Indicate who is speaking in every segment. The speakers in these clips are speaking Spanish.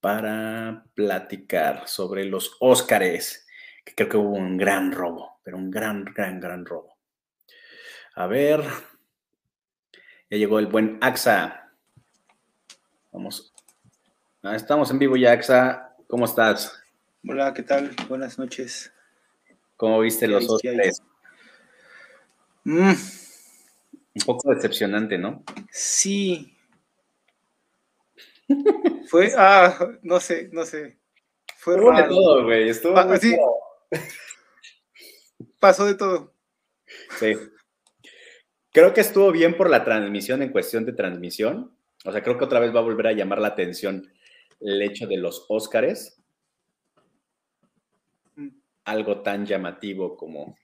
Speaker 1: para platicar sobre los Óscares, que creo que hubo un gran robo, pero un gran, gran, gran robo. A ver, ya llegó el buen AXA. Vamos. Ah, estamos en vivo ya, AXA. ¿Cómo estás?
Speaker 2: Hola, ¿qué tal? Buenas noches.
Speaker 1: ¿Cómo viste los Óscares? Mm. Un poco decepcionante, ¿no?
Speaker 2: Sí, fue, ah, no sé, no sé. Fue
Speaker 1: Estuvo de todo, güey. Estuvo así,
Speaker 2: Pasó de todo.
Speaker 1: Sí. Creo que estuvo bien por la transmisión en cuestión de transmisión. O sea, creo que otra vez va a volver a llamar la atención el hecho de los Óscares. Mm. Algo tan llamativo como,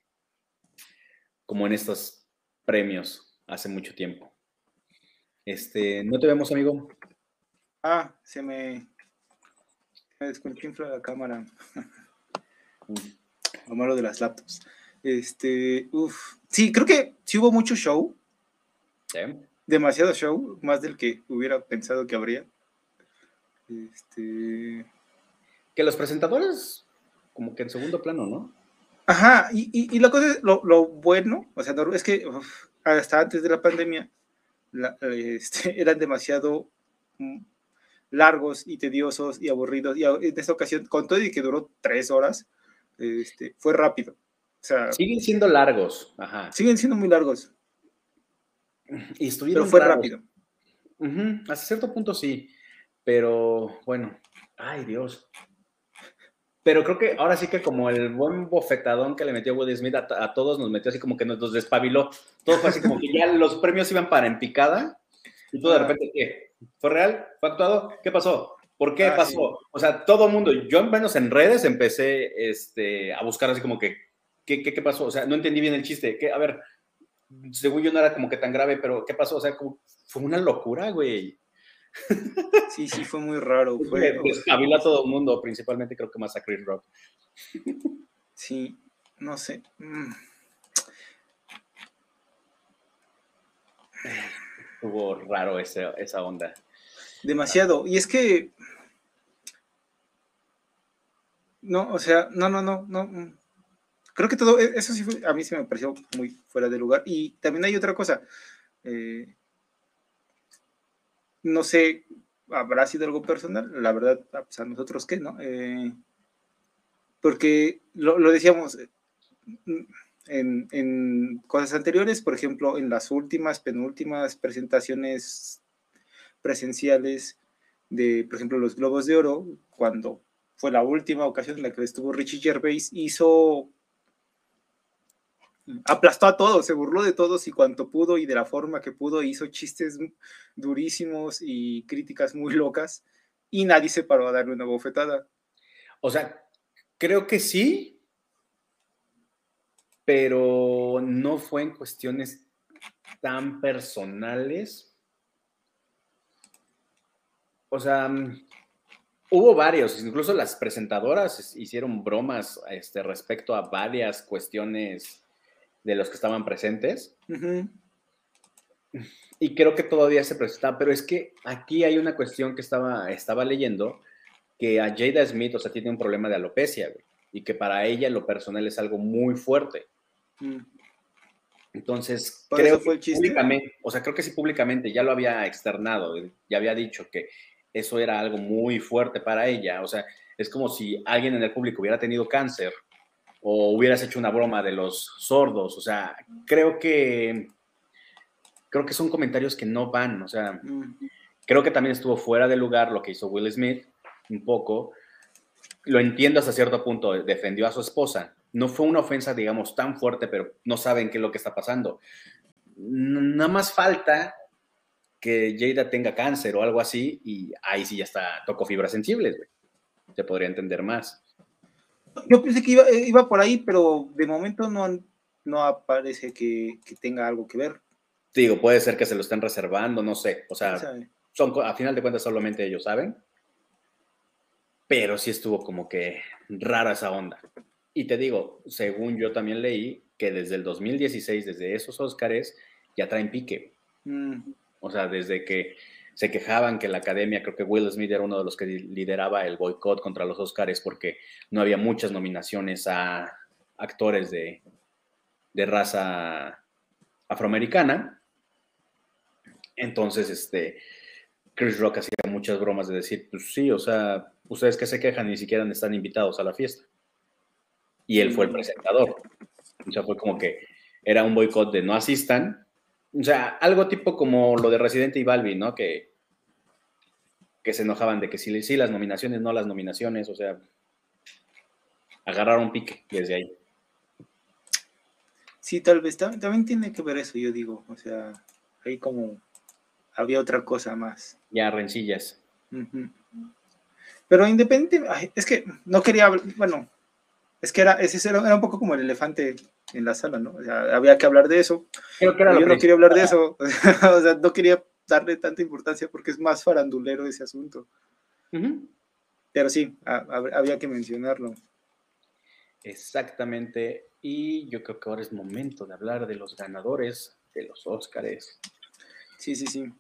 Speaker 1: como en estos premios hace mucho tiempo. Este, ¿no te vemos, amigo?
Speaker 2: Ah, se me, me desconchinfla la cámara. Lo malo de las laptops. Este, uff. Sí, creo que sí hubo mucho show. Demasiado show, más del que hubiera pensado que habría. Este.
Speaker 1: Que los presentadores, como que en segundo plano, ¿no?
Speaker 2: Ajá, y, y, la cosa es, lo, lo, bueno, o sea, es que hasta antes de la pandemia este, eran demasiado mm, largos y tediosos y aburridos. Y en esta ocasión, con todo y que duró tres horas, este, fue rápido. O sea,
Speaker 1: siguen siendo largos. Ajá.
Speaker 2: Siguen siendo muy largos.
Speaker 1: Y estuvieron
Speaker 2: Pero fue rápido.
Speaker 1: Hasta cierto punto sí. Pero bueno, ay Dios. Pero creo que ahora sí que como el buen bofetadón que le metió Woody Smith a, todos nos metió así como que nos despabiló. Todo fue así como que ya los premios iban para en picada. Y todo de repente, ¿qué? ¿Fue real? ¿Fue actuado? ¿Qué pasó? ¿Por qué ah, pasó? O sea, todo el mundo, yo menos en redes empecé este, a buscar así como que, ¿qué, qué, pasó? O sea, no entendí bien el chiste. ¿Qué? A ver, según yo no era como que tan grave, pero ¿qué pasó? O sea, fue una locura, güey.
Speaker 2: Sí, sí, fue muy raro. Fue,
Speaker 1: a todo el mundo, principalmente creo que más a Chris Rock.
Speaker 2: Sí, no sé. Mm.
Speaker 1: Estuvo raro ese, esa onda.
Speaker 2: Demasiado. Y es que. No, o sea, no, no, no, no. Mm. Creo que todo, e, eso sí fue, a mí se me pareció muy fuera de lugar. Y también hay otra cosa. Eh, no sé, habrá sido algo personal, la verdad, pues, a nosotros qué, ¿no? Eh, porque lo, lo decíamos, en, cosas anteriores, por ejemplo, en las últimas, penúltimas presentaciones presenciales de, por ejemplo, los Globos de Oro, cuando fue la última ocasión en la que estuvo Richie Gervais, hizo, aplastó a todos, se burló de todos y cuanto pudo y de la forma que pudo, hizo chistes durísimos y críticas muy locas y nadie se paró a darle una bofetada.
Speaker 1: O sea, creo que sí, pero no fue en cuestiones tan personales. O sea, hubo varios, incluso las presentadoras hicieron bromas este, respecto a varias cuestiones de los que estaban presentes. Y creo que todavía se presenta, pero es que aquí hay una cuestión que estaba, estaba leyendo, que a Jada Smith, o sea, tiene un problema de alopecia, y que para ella lo personal es algo muy fuerte. Mm. Entonces, creo públicamente, o sea, creo que sí públicamente ya lo había externado, ya había dicho que eso era algo muy fuerte para ella, o sea, es como si alguien en el público hubiera tenido cáncer o hubieras hecho una broma de los sordos, o sea, creo que creo que son comentarios que no van, o sea, mm. creo que también estuvo fuera de lugar lo que hizo Will Smith un poco. Lo entiendo hasta cierto punto, defendió a su esposa, no fue una ofensa, digamos, tan fuerte, pero no saben qué es lo que está pasando. Nada más falta que Jada tenga cáncer o algo así y ahí sí ya está, tocó fibras sensibles, güey. Se podría entender más.
Speaker 2: Yo pensé que iba, eh, iba por ahí, pero de momento no, no aparece que, tenga algo que ver.
Speaker 1: Digo, puede ser que se lo estén reservando, no sé. O sea, son, a final de cuentas solamente ellos saben. Pero sí estuvo como que rara esa onda. Y te digo, según yo también leí, que desde el 2016, desde esos Óscares, ya traen pique. Mm. O sea, desde que se quejaban que la academia, creo que Will Smith era uno de los que lideraba el boicot contra los Oscars porque no había muchas nominaciones a actores de, de raza afroamericana. Entonces, este, Chris Rock hacía muchas bromas de decir, pues sí, o sea, ustedes que se quejan ni siquiera están invitados a la fiesta. Y él fue el presentador. O sea, fue como que era un boicot de no asistan. O sea, algo tipo como lo de Residente y Balbi, ¿no? Que, que se enojaban de que sí, sí, las nominaciones, no las nominaciones, o sea, agarraron pique desde ahí.
Speaker 2: Sí, tal vez, también, tiene que ver eso, yo digo, o sea, ahí como había otra cosa más.
Speaker 1: Ya, rencillas.
Speaker 2: Pero independiente, es que no quería, bueno, es que era, ese era, un poco como el elefante en la sala, ¿no? O sea, había que hablar de eso. yo no quería hablar de eso, o sea, no quería darle tanta importancia porque es más farandulero ese asunto. Pero sí, había que mencionarlo.
Speaker 1: Exactamente. Y yo creo que ahora es momento de hablar de los ganadores de los Óscares.
Speaker 2: Sí, sí, sí.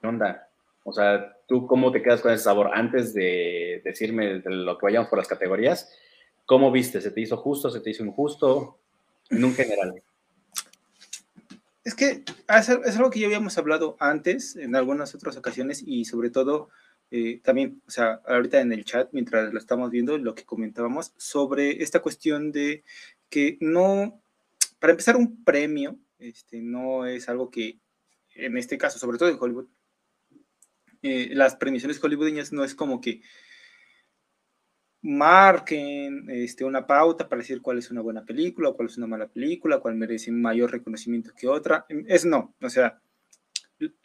Speaker 1: ¿Qué onda? O sea, ¿tú cómo te quedas con ese sabor? Antes de decirme de lo que vayamos por las categorías, ¿cómo viste? ¿Se te hizo justo? ¿Se te hizo injusto? En un general.
Speaker 2: Es que es algo que ya habíamos hablado antes en algunas otras ocasiones y sobre todo eh, también, o sea, ahorita en el chat, mientras lo estamos viendo, lo que comentábamos sobre esta cuestión de que no, para empezar, un premio este, no es algo que, en este caso, sobre todo en Hollywood, eh, las premiaciones hollywoodiñas no es como que marquen este, una pauta para decir cuál es una buena película cuál es una mala película, cuál merece mayor reconocimiento que otra. Es no, o sea,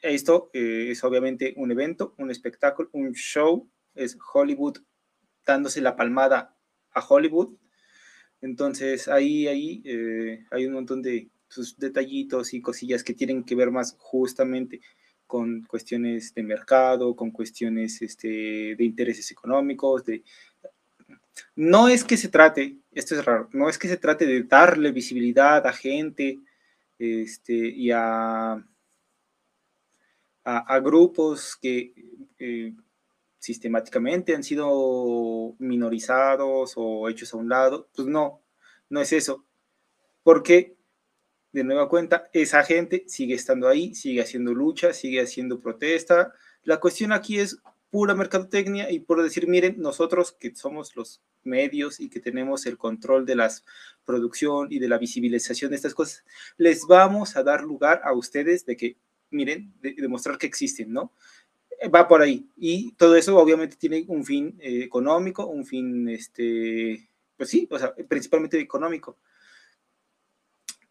Speaker 2: esto eh, es obviamente un evento, un espectáculo, un show, es Hollywood dándose la palmada a Hollywood entonces ahí, ahí eh, hay un montón de sus detallitos y cosillas que tienen que ver más justamente con cuestiones de mercado, con cuestiones este, de intereses económicos, de... No es que se trate, esto es raro, no es que se trate de darle visibilidad a gente este, y a, a, grupos que eh, sistemáticamente han sido minorizados o hechos a un lado. Pues no, no es eso. Porque, de nueva cuenta, esa gente sigue estando ahí, sigue haciendo lucha, sigue haciendo protesta. La cuestión aquí es pura mercadotecnia y por decir, miren, nosotros que somos los medios y que tenemos el control de la producción y de la visibilización de estas cosas, les vamos a dar lugar a ustedes de que, miren, de, demostrar que existen, ¿no? va por ahí. Y todo eso obviamente tiene un fin eh, económico, un fin, este, pues sí, o sea, principalmente económico.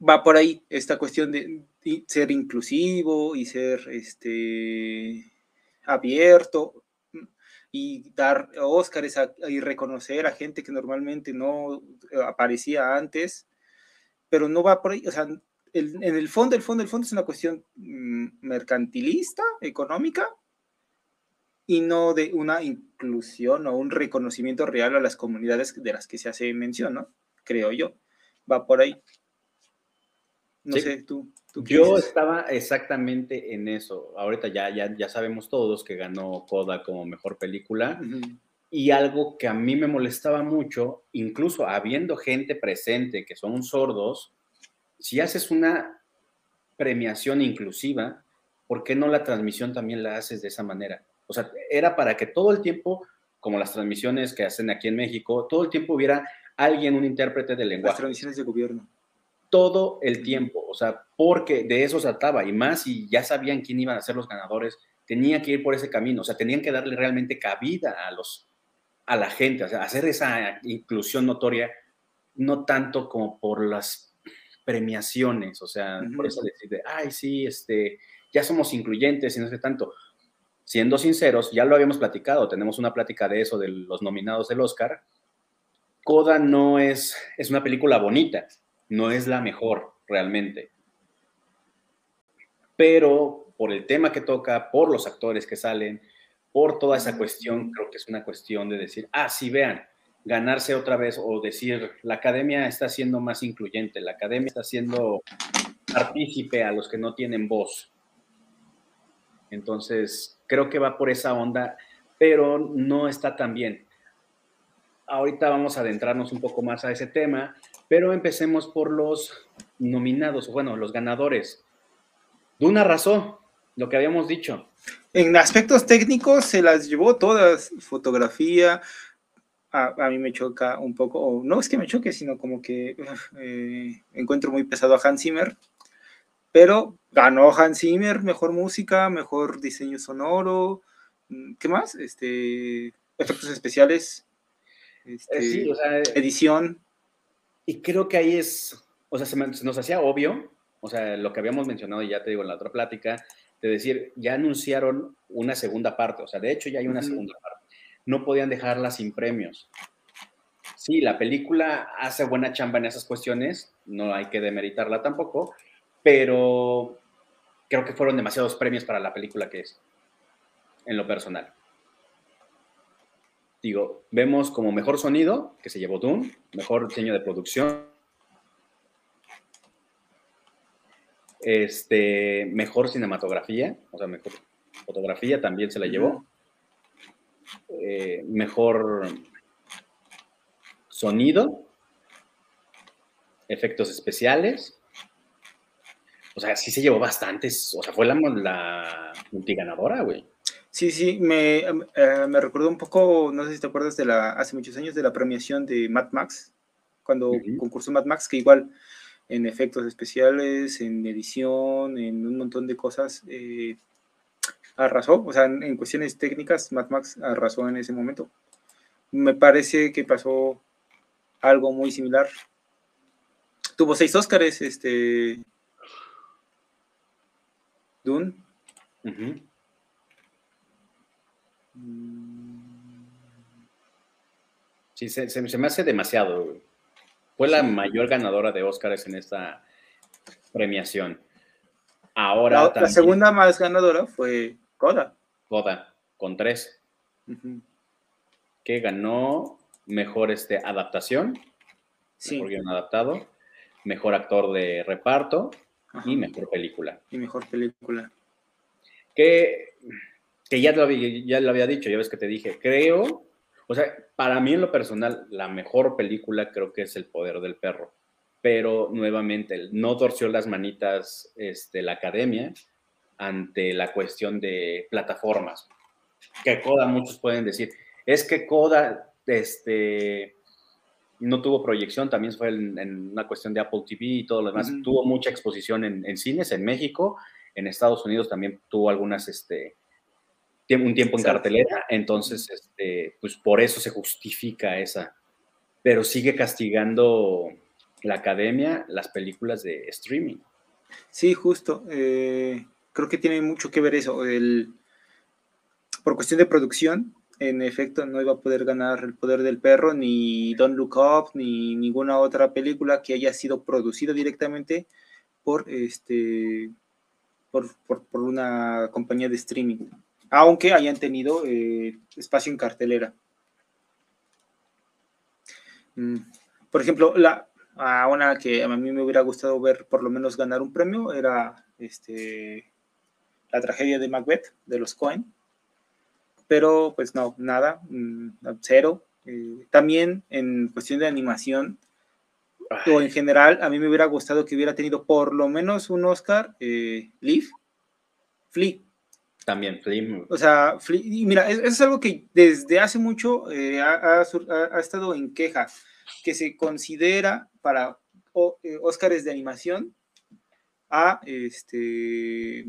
Speaker 2: Va por ahí esta cuestión de, ser inclusivo y ser este, abierto y dar Óscares y reconocer a gente que normalmente no aparecía antes, pero no va por ahí, o sea, en el fondo, el fondo, el fondo es una cuestión mm, mercantilista, económica, y no de una inclusión o un reconocimiento real a las comunidades de las que se hace mención, ¿no? Creo yo. Va por ahí.
Speaker 1: No sé, tú. yo estaba exactamente en eso. Ahorita ya, ya, ya sabemos todos que ganó Coda como mejor película. Y algo que a mí me molestaba mucho, incluso habiendo gente presente que son sordos, si haces una premiación inclusiva, ¿por qué no la transmisión también la haces de esa manera? O sea, era para que todo el tiempo, como las transmisiones que hacen aquí en México, todo el tiempo hubiera alguien, un intérprete de lenguaje. Las
Speaker 2: transmisiones de gobierno.
Speaker 1: Todo el tiempo, o sea, porque de eso se trataba, y más si ya sabían quién iban a ser los ganadores, tenía que ir por ese camino, o sea, tenían que darle realmente cabida a los a la gente, o sea, hacer esa inclusión notoria, no tanto como por las premiaciones, o sea, por eso decir, ay, sí, este, ya somos incluyentes y no sé tanto siendo sinceros, ya lo habíamos platicado, tenemos una plática de eso, de los nominados del Oscar. Coda no es, es una película bonita, no es la mejor realmente. Pero por el tema que toca, por los actores que salen, por toda esa cuestión, creo que es una cuestión de decir, ah, sí, vean, ganarse otra vez o decir, la academia está siendo más incluyente, la academia está siendo partícipe a los que no tienen voz Entonces, creo que va por esa onda, pero no está tan bien. Ahorita vamos a adentrarnos un poco más a ese tema, pero empecemos por los nominados, bueno, los ganadores. Duna arrasó, lo que habíamos dicho.
Speaker 2: En aspectos técnicos se las llevó todas, fotografía, a, mí me choca un poco, o no es que me choque, sino como que eh, encuentro muy pesado a Hans Zimmer, pero ganó Hans Zimmer, mejor música, mejor diseño sonoro, mm, ¿qué más? Este, efectos especiales, este, eh, edición.
Speaker 1: Y creo que ahí es, o sea, se, nos hacía obvio, o sea, lo que habíamos mencionado, y ya te digo en la otra plática, de decir, ya anunciaron una segunda parte, o sea, de hecho ya hay una segunda parte no podían dejarla sin premios. Sí, la película hace buena chamba en esas cuestiones, no hay que demeritarla tampoco, pero creo que fueron demasiados premios para la película que es, en lo personal. Digo, vemos como mejor sonido, que se llevó Dune, mejor diseño de producción, este, mejor cinematografía, o sea, mejor fotografía también se la llevó. Eh, mejor sonido, efectos especiales. O sea, sí se llevó bastantes. O sea, fue la, la multiganadora, güey.
Speaker 2: Sí, sí, me, eh, me recordó un poco, no sé si te acuerdas de la, hace muchos años, de la premiación de Mad Max, cuando concursó Mad Max, que igual en efectos especiales, en edición, en un montón de cosas, eh, arrasó, o sea, en, cuestiones técnicas, Mad Max arrasó en ese momento. Me parece que pasó algo muy similar. Tuvo seis Óscares, este. Dune.
Speaker 1: Sí, se, me hace demasiado. Fue la mayor ganadora de Óscares en esta premiación. Ahora
Speaker 2: la segunda más ganadora fue Coda.
Speaker 1: Coda, con tres. Que ganó mejor este, adaptación, sí. mejor guion adaptado, mejor actor de reparto y mejor película.
Speaker 2: Y mejor película.
Speaker 1: Que, que ya, lo había, ya lo había dicho, ya ves que te dije, creo, o sea, para mí en lo personal, la mejor película creo que es El Poder del Perro. Pero nuevamente, no torció las manitas este, la academia ante la cuestión de plataformas. Que Coda, muchos pueden decir, es que Coda este, no tuvo proyección, también fue en, una cuestión de Apple TV y todo lo demás. Tuvo mucha exposición en, cines en México, en Estados Unidos también tuvo algunas, este, un tiempo en cartelera, entonces, este, pues por eso se justifica esa. Pero sigue castigando la academia las películas de streaming.
Speaker 2: Sí, justo. Eh, creo que tiene mucho que ver eso. El, por cuestión de producción, en efecto, no iba a poder ganar El Poder del Perro, ni Don't Look Up, ni ninguna otra película que haya sido producida directamente por, este, por, una compañía de streaming, aunque hayan tenido eh, espacio en cartelera. Mm, por ejemplo, la, una que a mí me hubiera gustado ver por lo menos ganar un premio era este, la tragedia de Macbeth de los Cohen, pero pues no, nada, mm, cero. Eh, también en cuestión de animación o en general, a mí me hubiera gustado que hubiera tenido por lo menos un Oscar, eh, Leaf, Flea.
Speaker 1: También, Flea.
Speaker 2: O sea, y mira, eso es algo que desde hace mucho eh, ha, estado en queja, que se considera para Oscars de animación a este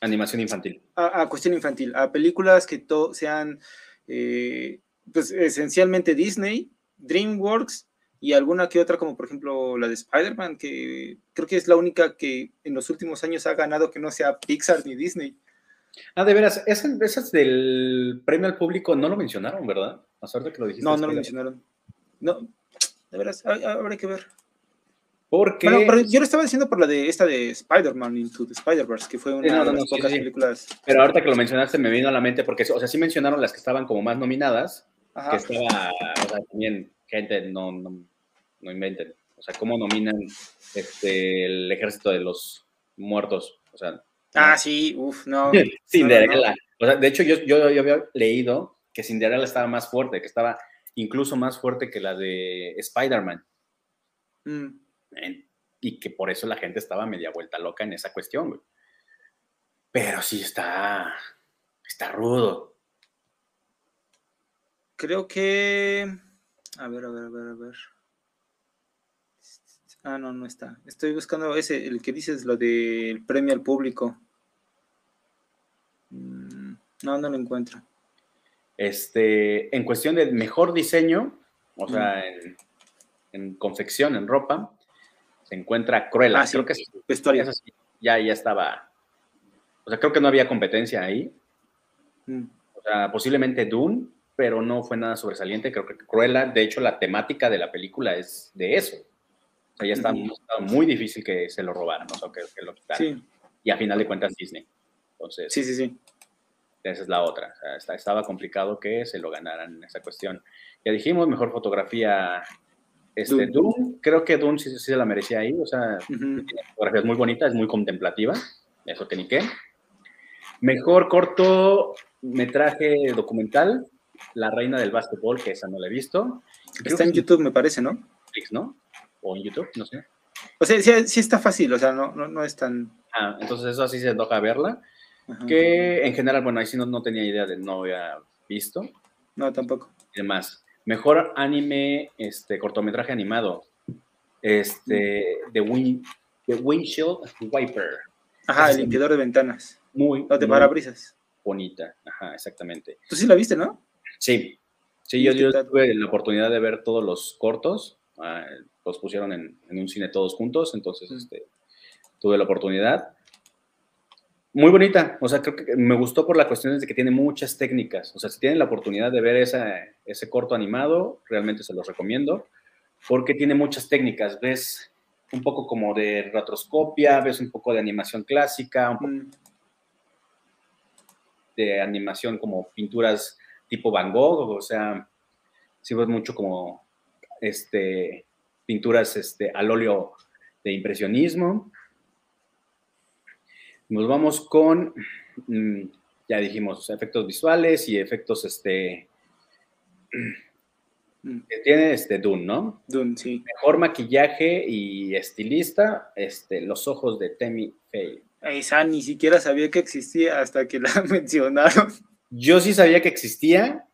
Speaker 1: Animación infantil.
Speaker 2: A, cuestión infantil, a películas que sean eh, pues esencialmente Disney, DreamWorks y alguna que otra, como por ejemplo la de Spider-Man, que creo que es la única que en los últimos años ha ganado que no sea Pixar ni Disney.
Speaker 1: Ah, de veras, esas, del premio al público no lo mencionaron, ¿verdad? A suerte que lo dijiste.
Speaker 2: No, no lo mencionaron. No, de veras, habrá que ver.
Speaker 1: Porque...
Speaker 2: pero yo lo estaba diciendo por la de esta de Spider-Man Into the Spider-Verse, que fue una de las pocas películas.
Speaker 1: Pero ahorita que lo mencionaste me vino a la mente porque, o sea, sí mencionaron las que estaban como más nominadas, que estaba, o sea, también, gente, no, no, no inventen. O sea, cómo nominan este, el ejército de los muertos. O sea,
Speaker 2: Ah, sí, uff, no.
Speaker 1: Cinderella. O sea, de hecho, yo, yo, yo, había leído que Cinderella estaba más fuerte, que estaba incluso más fuerte que la de Spider-Man. Mm. Y que por eso la gente estaba media vuelta loca en esa cuestión, güey. Pero sí está, está rudo.
Speaker 2: Creo que, a ver, a ver, a ver, a ver. Ah, no, no está. Estoy buscando ese, el que dices, lo del premio al público. Mm, no, no lo encuentro.
Speaker 1: Este, en cuestión de mejor diseño, o sea, mm. en, confección, en ropa, se encuentra Cruella.
Speaker 2: Ah, creo que es,
Speaker 1: ya, ya estaba. O sea, creo que no había competencia ahí. Mm. O sea, posiblemente Dune, pero no fue nada sobresaliente. Creo que Cruella, de hecho, la temática de la película es de eso sea, ya estaba, muy difícil que se lo robaran, o sea, que, lo quitaran. Y a final de cuentas Disney. Entonces,
Speaker 2: sí, sí, sí.
Speaker 1: Esa es la otra. O sea, estaba complicado que se lo ganaran en esa cuestión. Ya dijimos, mejor fotografía este, Doom. Creo que Doom sí, sí, se la merecía ahí. O sea, tiene fotografías muy bonitas, es muy contemplativa. Eso que ni qué. Mejor cortometraje documental, La Reina del Básquetbol, que esa no la he visto.
Speaker 2: Está en YouTube, me parece, ¿no?
Speaker 1: ¿no? O en YouTube, no sé.
Speaker 2: O sea, sí, está fácil, o sea, no, no, es tan...
Speaker 1: Ah, entonces eso sí se toca verla. Que en general, bueno, ahí sí no, no, tenía idea de, no había visto.
Speaker 2: No, tampoco.
Speaker 1: Y demás. Mejor anime, este, cortometraje animado. Este, The, Wind, The Windshield Wiper.
Speaker 2: Ajá, el limpiador de ventanas.
Speaker 1: Muy.
Speaker 2: de parabrisas.
Speaker 1: Bonita, ajá, exactamente.
Speaker 2: Tú sí la viste, ¿no?
Speaker 1: Sí. Sí, yo, yo tuve la oportunidad de ver todos los cortos. Ah, los pusieron en, un cine todos juntos, entonces este, tuve la oportunidad. Muy bonita, o sea, creo que me gustó por la cuestión de que tiene muchas técnicas, o sea, si tienen la oportunidad de ver ese corto animado, realmente se los recomiendo, porque tiene muchas técnicas, ves un poco como de retroscopia, ves un poco de animación clásica, un poco de animación como pinturas tipo Van Gogh, o sea, sí ves mucho como este pinturas este, al óleo de impresionismo. Nos vamos con, mm, ya dijimos, efectos visuales y efectos, este, mm. que tiene este Dune, ¿no?
Speaker 2: Dune, sí.
Speaker 1: Mejor maquillaje y estilista, este, los ojos de Temi Faye.
Speaker 2: Esa ni siquiera sabía que existía hasta que la mencionaron.
Speaker 1: Yo sí sabía que existía,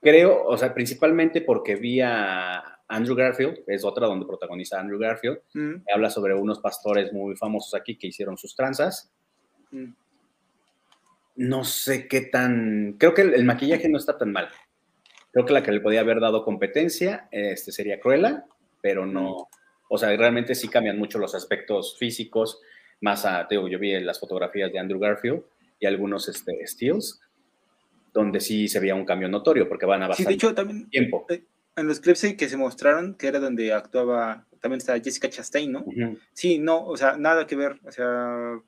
Speaker 1: creo, o sea, principalmente porque vi a Andrew Garfield, es otra donde protagoniza Andrew Garfield, mm. habla sobre unos pastores muy famosos aquí que hicieron sus tranzas. Mm. No sé qué tan, creo que el, maquillaje no está tan mal. Creo que la que le podía haber dado competencia este, sería Cruella, pero no, mm. o sea, realmente sí cambian mucho los aspectos físicos, más a, digo, yo vi las fotografías de Andrew Garfield y algunos este, stills, donde sí se veía un cambio notorio, porque van a bastante
Speaker 2: sí, de hecho, también,
Speaker 1: tiempo.
Speaker 2: Eh, en los clips que se mostraron, que era donde actuaba, también está Jessica Chastain, ¿no? Sí, no, o sea, nada que ver, o sea,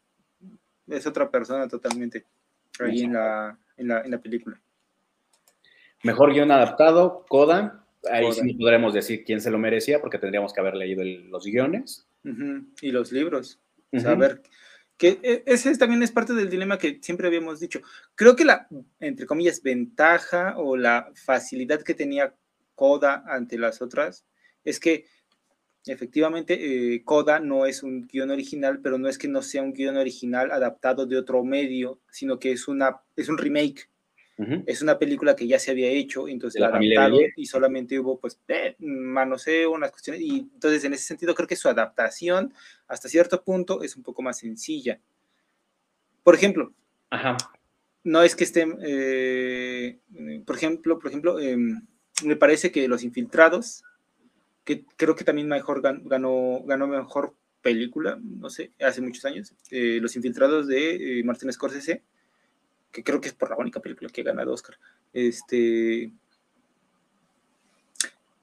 Speaker 2: es otra persona totalmente ahí en la, en, la, en la, película.
Speaker 1: Mejor guion adaptado, Coda. Ahí sí podremos decir quién se lo merecía, porque tendríamos que haber leído los guiones.
Speaker 2: Y los libros. O sea, a ver, que e, ese también es parte del dilema que siempre habíamos dicho. Creo que la, entre comillas, ventaja o la facilidad que tenía Coda ante las otras es que efectivamente eh, Coda no es un guion original, pero no es que no sea un guion original adaptado de otro medio, sino que es, una, es un remake. Es una película que ya se había hecho, entonces la adaptado y solamente hubo pues eh, manoseo, unas cuestiones, y entonces en ese sentido creo que su adaptación hasta cierto punto es un poco más sencilla. Por ejemplo, no es que esté, eh, por ejemplo, por ejemplo, em, me parece que Los Infiltrados, que creo que también mejor ganó, ganó mejor película, no sé, hace muchos años, eh, Los Infiltrados de eh, Martin Scorsese, que creo que es por la única película que ha ganado Oscar, este,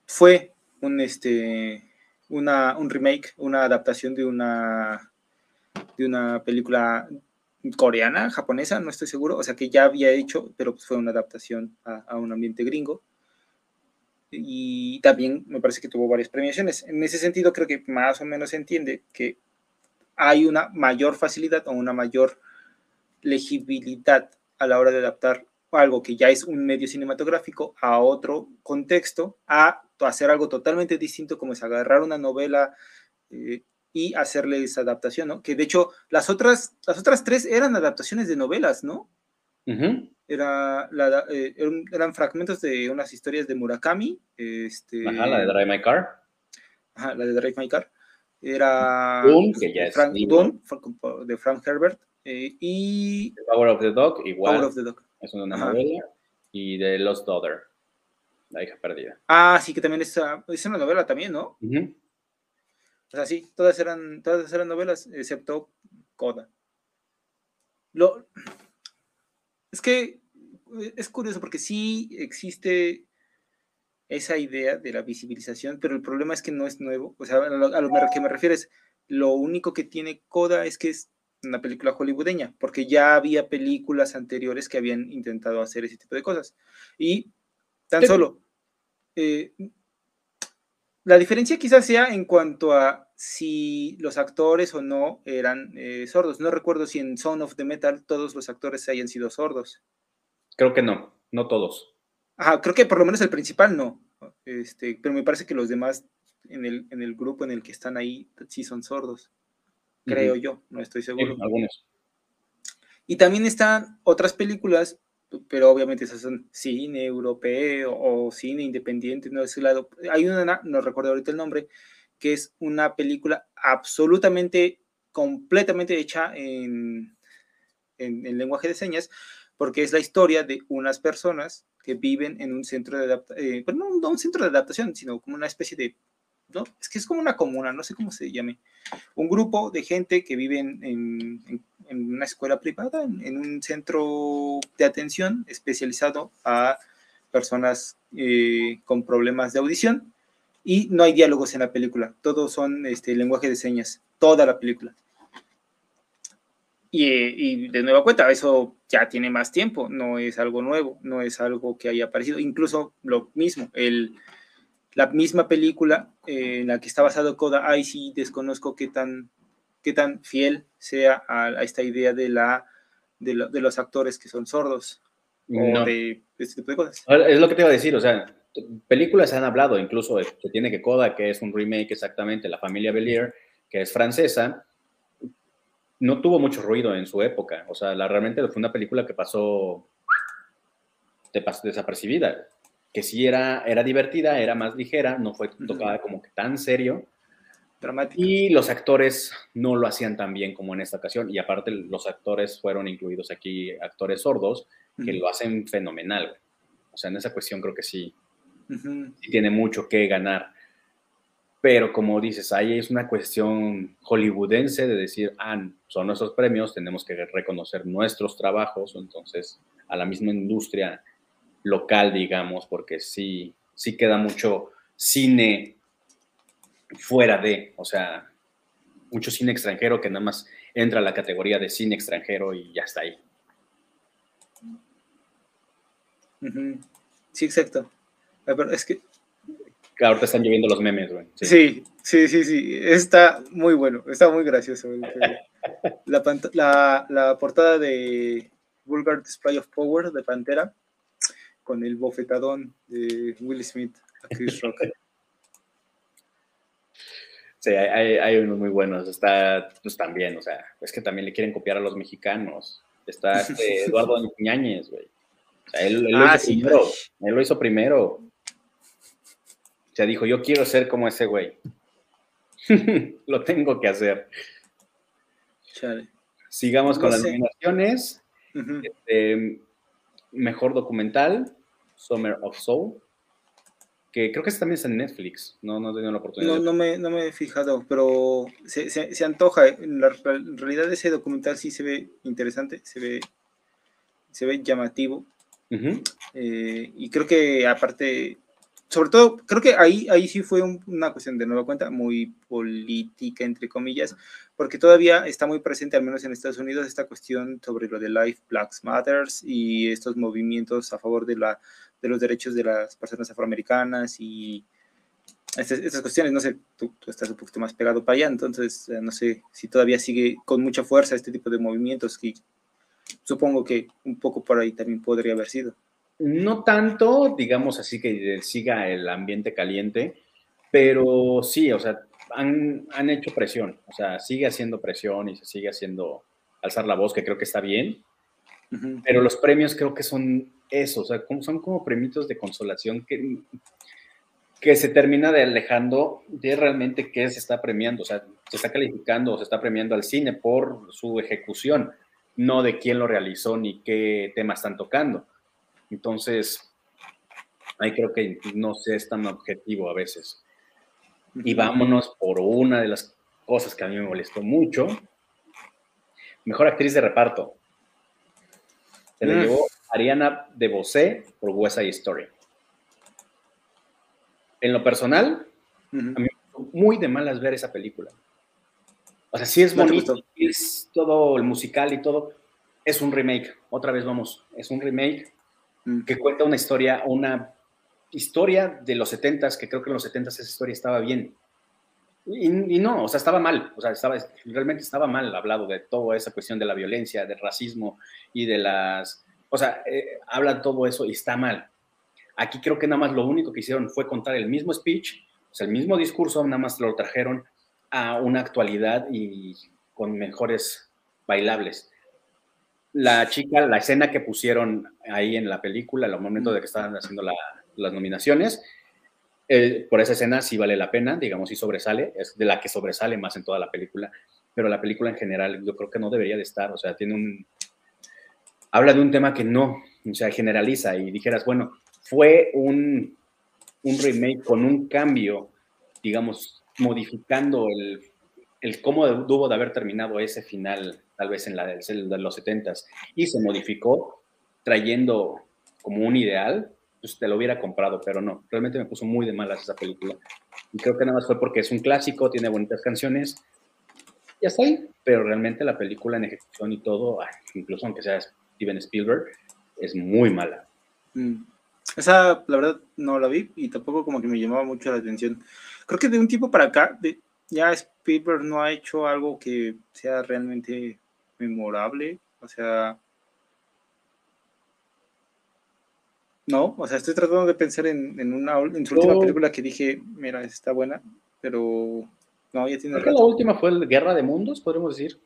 Speaker 2: fue un, este, una, un remake, una adaptación de una, de una película coreana, japonesa, no estoy seguro, o sea que ya había hecho, pero pues fue una adaptación a un ambiente gringo y también me parece que tuvo varias premiaciones. En ese sentido, creo que más o menos se entiende que hay una mayor facilidad o una mayor legibilidad a la hora de adaptar algo que ya es un medio cinematográfico a otro contexto, a hacer algo totalmente distinto como es agarrar una novela eh, y hacerle esa adaptación, ¿no? Que de hecho las otras, las otras tres eran adaptaciones de novelas, ¿no? Era la, eh, eran, fragmentos de unas historias de Murakami. Este,
Speaker 1: Ajá, la de Drive My Car.
Speaker 2: Ajá, la de Drive My Car. Era
Speaker 1: que ya
Speaker 2: Frank, de Frank Herbert. Eh, y
Speaker 1: Power of the Dog, igual.
Speaker 2: Power of the Dog.
Speaker 1: Es una novela. Y de Lost Daughter, La hija perdida.
Speaker 2: Ah, sí, que también es, es una novela también, ¿no? O sea, sí, todas eran, todas eran novelas, excepto Coda. Lo, es que eh, es curioso porque sí existe esa idea de la visibilización, pero el problema es que no es nuevo. O sea, a lo, que me refieres, lo único que tiene Coda es que es una película hollywoodeña, porque ya había películas anteriores que habían intentado hacer ese tipo de cosas. Y tan solo, eh, la diferencia quizás sea en cuanto a si los actores o no eran eh, sordos. No recuerdo si en Son of the Metal todos los actores hayan sido sordos.
Speaker 1: Creo que no, no todos.
Speaker 2: Ajá, creo que por lo menos el principal no. Este, pero me parece que los demás en el, en el grupo en el que están ahí sí son sordos. Creo yo, no estoy seguro.
Speaker 1: algunos.
Speaker 2: Y también están otras películas pero obviamente esas son cine europeo o cine independiente, no ese lado. Hay una, no recuerdo ahorita el nombre, que es una película absolutamente, completamente hecha en, en, lenguaje de señas, porque es la historia de unas personas que viven en un centro de adaptación, eh, no, no, un centro de adaptación, sino como una especie de, no, es que es como una comuna, no sé cómo se llame, un grupo de gente que vive en, en en una escuela privada, en, un centro de atención especializado a personas eh, con problemas de audición y no hay diálogos en la película, todos son este, lenguaje de señas, toda la película. Y, y, de nueva cuenta, eso ya tiene más tiempo, no es algo nuevo, no es algo que haya aparecido, incluso lo mismo, el, la misma película eh, en la que está basado Coda, ahí sí desconozco qué tan qué tan fiel sea a, esta idea de, la, de, los actores que son sordos o de este tipo de cosas.
Speaker 1: Es lo que te iba a decir, o sea, películas han hablado, incluso se tiene que Coda, que es un remake exactamente, La familia Belier, que es francesa, no tuvo mucho ruido en su época, o sea, la, realmente fue una película que pasó, desapercibida, que sí era, era divertida, era más ligera, no fue tocada como que tan serio, y los actores no lo hacían tan bien como en esta ocasión. Y aparte, los actores fueron incluidos aquí, actores sordos, que lo hacen fenomenal. O sea, en esa cuestión creo que sí, tiene mucho que ganar. Pero como dices, ahí es una cuestión hollywoodense de decir, ah, son nuestros premios, tenemos que reconocer nuestros trabajos, entonces a la misma industria local, digamos, porque sí, sí queda mucho cine fuera de, o sea, mucho cine extranjero que nada más entra a la categoría de cine extranjero y ya está ahí.
Speaker 2: Sí, exacto. Pero es que...
Speaker 1: Ahora te están lloviendo los memes, güey.
Speaker 2: Sí. sí. sí, sí, Está muy bueno, está muy gracioso. la, la, portada de Vulgar Display of Power de Pantera con el bofetadón de Will Smith a Chris Rock.
Speaker 1: Sí, hay, unos muy buenos. Está, pues también, o sea, es que también le quieren copiar a los mexicanos. Está este Eduardo Ñañez, güey. O sea, él, lo ah, hizo primero. Él lo hizo primero. Sea, dijo, yo quiero ser como ese güey. lo tengo que hacer. Sigamos con las nominaciones. Este, mejor documental, Summer of Soul que creo que también está en Netflix, no, no he tenido la oportunidad.
Speaker 2: No, no, me, no me he fijado, pero se, se, antoja. En, realidad ese documental sí se ve interesante, se ve, se ve llamativo. Eh, y creo que aparte, sobre todo, creo que ahí, ahí sí fue una cuestión de nueva cuenta muy política, entre comillas, porque todavía está muy presente, al menos en Estados Unidos, esta cuestión sobre lo de Life Blacks Matters y estos movimientos a favor de la de los derechos de las personas afroamericanas y estas, estas cuestiones, no sé, tú, tú, estás un poquito más pegado para allá, entonces no sé si todavía sigue con mucha fuerza este tipo de movimientos que supongo que un poco por ahí también podría haber sido.
Speaker 1: No tanto, digamos así que siga el ambiente caliente, pero sí, o sea, han, han hecho presión, o sea, sigue haciendo presión y se sigue haciendo alzar la voz, que creo que está bien, uh -huh. pero los premios creo que son eso, o sea, son como premios de consolación que, que se termina de alejando de realmente qué se está premiando, o sea, se está calificando o se está premiando al cine por su ejecución, no de quién lo realizó ni qué tema están tocando. Entonces, ahí creo que no sé, es tan objetivo a veces. Y vámonos por una de las cosas que a mí me molestó mucho. Mejor actriz de reparto. Se le mm. llevó Ariana de Bosé por West Side Story. En lo personal, uh -huh. a mí me muy de malas ver esa película. O sea, sí es bonito, es todo el musical y todo. Es un remake, otra vez vamos, es un remake que cuenta una historia, una historia de los 70s, que creo que en los 70s esa historia estaba bien. Y, no, o sea, estaba mal, o sea, estaba, realmente estaba mal hablado de toda esa cuestión de la violencia, del racismo y de las, o sea, eh, todo eso y está mal. Aquí creo que nada más lo único que hicieron fue contar el mismo speech, o sea, el mismo discurso, nada más lo trajeron a una actualidad y con mejores bailables. La chica, la escena que pusieron ahí en la película, el momento de que estaban haciendo la, las nominaciones, eh, por esa escena sí vale la pena, digamos, sí sobresale, es de la que sobresale más en toda la película, pero la película en general yo creo que no debería de estar, o sea, tiene un... Habla de un tema que no, o sea, generaliza y dijeras, bueno, fue un, un remake con un cambio, digamos, modificando el, el cómo tuvo de haber terminado ese final, tal vez en la de los 70s, y se modificó trayendo como un ideal, pues te lo hubiera comprado, pero no, realmente me puso muy de malas esa película. Y creo que nada más fue porque es un clásico, tiene bonitas canciones, ya está ahí, pero realmente la película en ejecución y todo, incluso aunque sea Steven Spielberg, es muy mala.
Speaker 2: Mm. Esa, la verdad, no la vi y tampoco como que me llamaba mucho la atención. Creo que de un tiempo para acá, ya Spielberg no ha hecho algo que sea realmente memorable, o sea, No, o sea, estoy tratando de pensar en, en una en su última película que dije, mira, está buena, pero no, ya tiene.
Speaker 1: Creo que la última fue el Guerra de Mundos, podríamos decir.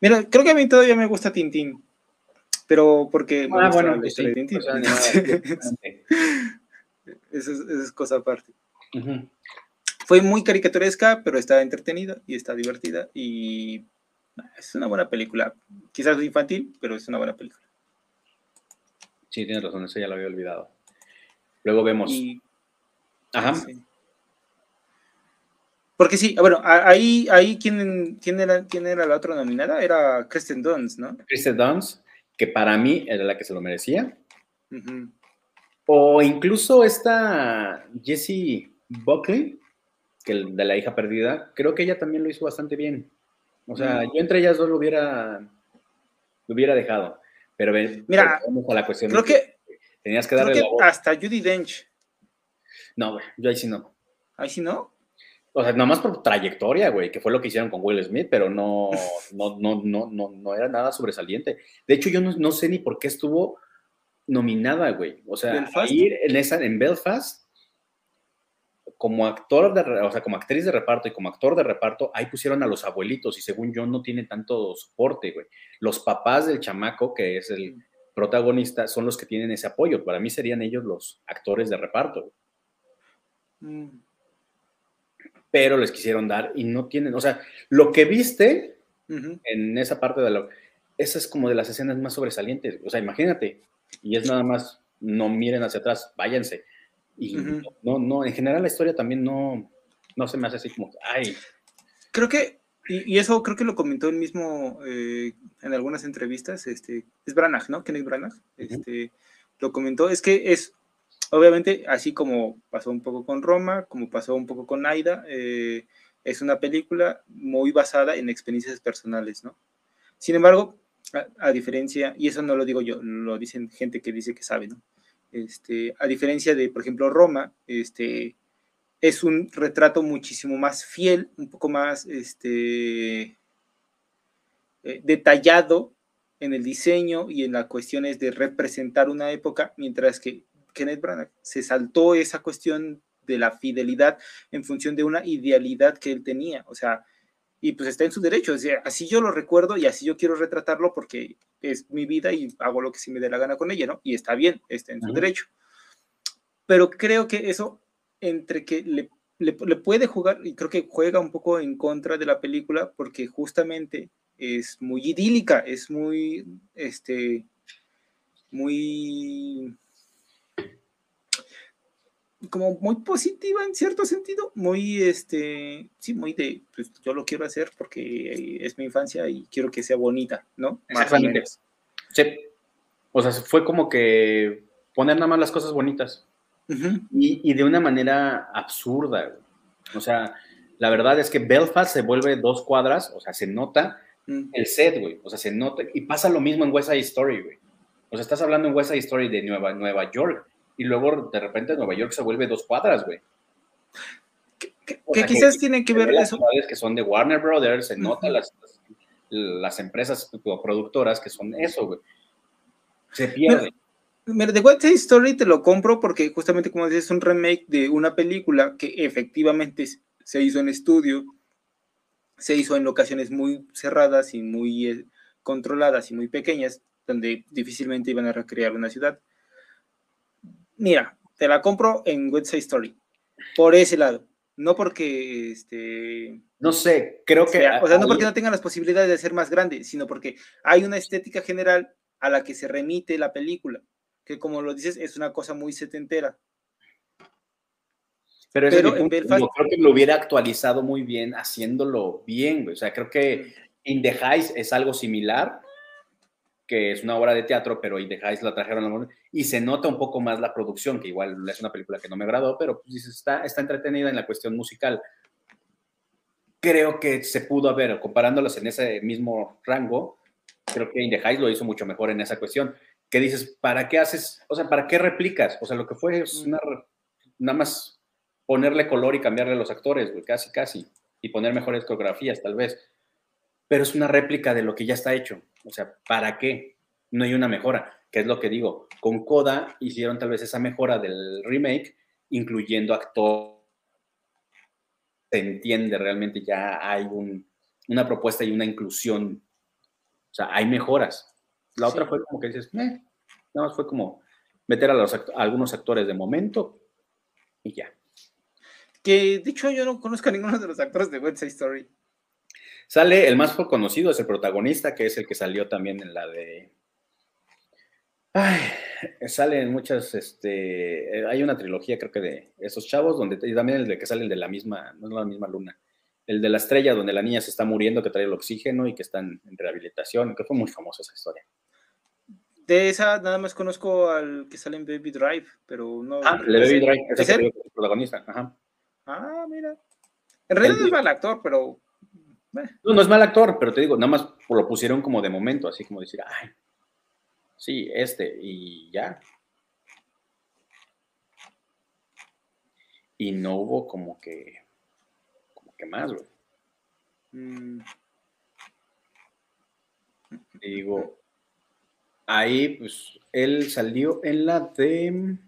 Speaker 2: Mira, creo que a mí todavía me gusta Tintín, pero porque
Speaker 1: ah, bueno, pues sí,
Speaker 2: Tintín. O sea, eso, es, eso, es, cosa aparte. Uh -huh. Fue muy caricaturesca, pero está entretenida y está divertida y es una buena película. Quizás infantil, pero es una buena película.
Speaker 1: Sí, tienes razón, eso ya lo había olvidado. Luego vemos. Y... Ajá. Sí.
Speaker 2: Porque sí, bueno, ahí, ahí ¿quién, quién, era, quién era la otra nominada? Era Kristen Dunst, ¿no?
Speaker 1: Kristen Dunst, que para mí era la que se lo merecía. Uh -huh. O incluso esta Jessie Buckley, que de la hija perdida, creo que ella también lo hizo bastante bien. O sea, yo entre ellas dos lo hubiera, lo hubiera dejado. Pero ven,
Speaker 2: mira,
Speaker 1: a la cuestión
Speaker 2: creo que,
Speaker 1: tenías que darle
Speaker 2: creo que hasta Judy Dench.
Speaker 1: No, güey, yo ahí sí no.
Speaker 2: Ahí sí no.
Speaker 1: O sea, nomás por trayectoria, güey, que fue lo que hicieron con Will Smith, pero no, no, no, no, no, no era nada sobresaliente. De hecho, yo no, no sé ni por qué estuvo nominada, güey. O sea, ir en esa, en Belfast, como actor, de, o sea, como actriz de reparto y como actor de reparto, ahí pusieron a los abuelitos y según yo no tiene tanto soporte, güey. Los papás del chamaco, que es el protagonista, son los que tienen ese apoyo. Para mí serían ellos los actores de reparto. Mm. Pero les quisieron dar y no tienen, o sea, lo que viste uh -huh. en esa parte de la... Esa es como de las escenas más sobresalientes. O sea, imagínate, y es nada más, no miren hacia atrás, váyanse y uh -huh. no, no, en general la historia también no, no se me hace así como, ay.
Speaker 2: Creo que, y, y eso creo que lo comentó él mismo eh, en algunas entrevistas, este, es Branagh, ¿no? Kenneth Branagh, uh -huh. este, lo comentó, es que es, obviamente, así como pasó un poco con Roma, como pasó un poco con Aida, eh, es una película muy basada en experiencias personales, ¿no? Sin embargo, a, a diferencia, y eso no lo digo yo, lo dicen gente que dice que sabe, ¿no? Este, a diferencia de, por ejemplo, Roma, este, es un retrato muchísimo más fiel, un poco más este, eh, detallado en el diseño y en las cuestiones de representar una época, mientras que Kenneth Branagh se saltó esa cuestión de la fidelidad en función de una idealidad que él tenía, o sea, y pues está en su derecho, así yo lo recuerdo y así yo quiero retratarlo porque es mi vida y hago lo que se me dé la gana con ella, ¿no? Y está bien, está en su derecho. Pero creo que eso, entre que le, le, le puede jugar, y creo que juega un poco en contra de la película, porque justamente es muy idílica, es muy, este, muy, como muy positiva en cierto sentido, muy, este, sí, muy de, pues yo lo quiero hacer porque es mi infancia y quiero que sea bonita, ¿no? Más o menos.
Speaker 1: Sí. O sea, fue como que poner nada más las cosas bonitas. y, y, de una manera absurda. O sea, la verdad es que Belfast se vuelve dos cuadras, o sea, se nota Mm. el set, güey. O sea, se nota. Y pasa lo mismo en West Side Story, güey. O sea, estás hablando en West Side Story de Nueva, Nueva York. Y luego de repente Nueva York se vuelve dos cuadras, güey.
Speaker 2: Que, quizás tiene que ver
Speaker 1: eso. que son de Warner Brothers, se nota las, las, empresas productoras que son eso, güey. Se pierde.
Speaker 2: Mira, The West Side Story te lo compro porque justamente como dices es un remake de una película que efectivamente se hizo en estudio se hizo en locaciones muy cerradas y muy eh, controladas y muy pequeñas, donde difícilmente iban a recrear una ciudad. Mira, te la compro en West Side Story, por ese lado. No porque, este...
Speaker 1: No sé, creo que...
Speaker 2: o sea, no porque no tengan las posibilidades de ser más grande, sino porque hay una estética general a la que se remite la película, que como lo dices, es una cosa muy setentera.
Speaker 1: Pero, yo creo que lo hubiera actualizado muy bien haciéndolo bien, O sea, creo que In the Heights es algo similar, que es una obra de teatro, pero Heights la trajeron y se nota un poco más la producción, que igual es una película que no me agradó, pero pues, está, está entretenida en la cuestión musical. Creo que se pudo haber, comparándolos en ese mismo rango, creo que In the Heights lo hizo mucho mejor en esa cuestión. Que dices, ¿para qué haces? O sea, ¿para qué replicas? O sea, lo que fue es una, nada más ponerle color y cambiarle los actores, güey, casi, casi, y poner mejores coreografías, tal vez. Pero es una réplica de lo que ya está hecho. O sea, ¿para qué? No hay una mejora, que es lo que digo. Con Coda hicieron tal vez esa mejora del remake, incluyendo actor. Se entiende, realmente ya hay una propuesta y una inclusión. O sea, hay mejoras. La otra fue como que dices, eh", nada más fue como meter a, los a algunos actores de momento y ya.
Speaker 2: Que dicho yo no conozco a ninguno de los actores de West Side Story.
Speaker 1: Sale, el más conocido es el protagonista, que es el que salió también en la de. Ay, sale en muchas, este, hay una trilogía creo que de esos chavos, donde y también el de que salen de la misma, no es la misma luna, el de la estrella donde la niña se está muriendo, que trae el oxígeno y que están en rehabilitación, que fue muy famosa esa historia.
Speaker 2: De esa nada más conozco al que sale en Baby Drive, pero no.
Speaker 1: Ah, el de Baby Drive, es el protagonista, ajá.
Speaker 2: Ah, mira. En realidad no es mal actor, pero.
Speaker 1: Eh. No, no es mal actor, pero te digo, nada más lo pusieron como de momento, así como decir, ay, sí, este, y ya. Y no hubo como que, como que más, güey. Mm. Digo, ahí, pues, él salió en la de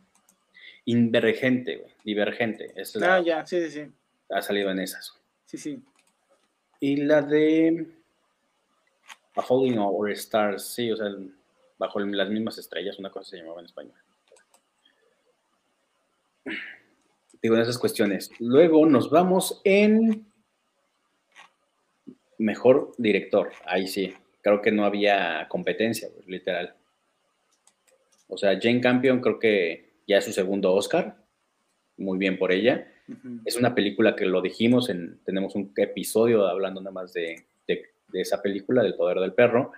Speaker 1: Invergente, güey. Divergente. Es
Speaker 2: ah, ya, sí, sí, sí.
Speaker 1: Ha salido en esas.
Speaker 2: Sí, sí.
Speaker 1: Y la de A Falling Over Stars, sí, o sea, bajo las mismas estrellas, una cosa se llamaba en español. Digo, en esas cuestiones. Luego nos vamos en mejor director. Ahí sí, creo que no había competencia, literal. O sea, Jane Campion creo que ya es su segundo Oscar, muy bien por ella. Es una película que lo dijimos, en, tenemos un episodio hablando nada más de, esa película, del poder del perro.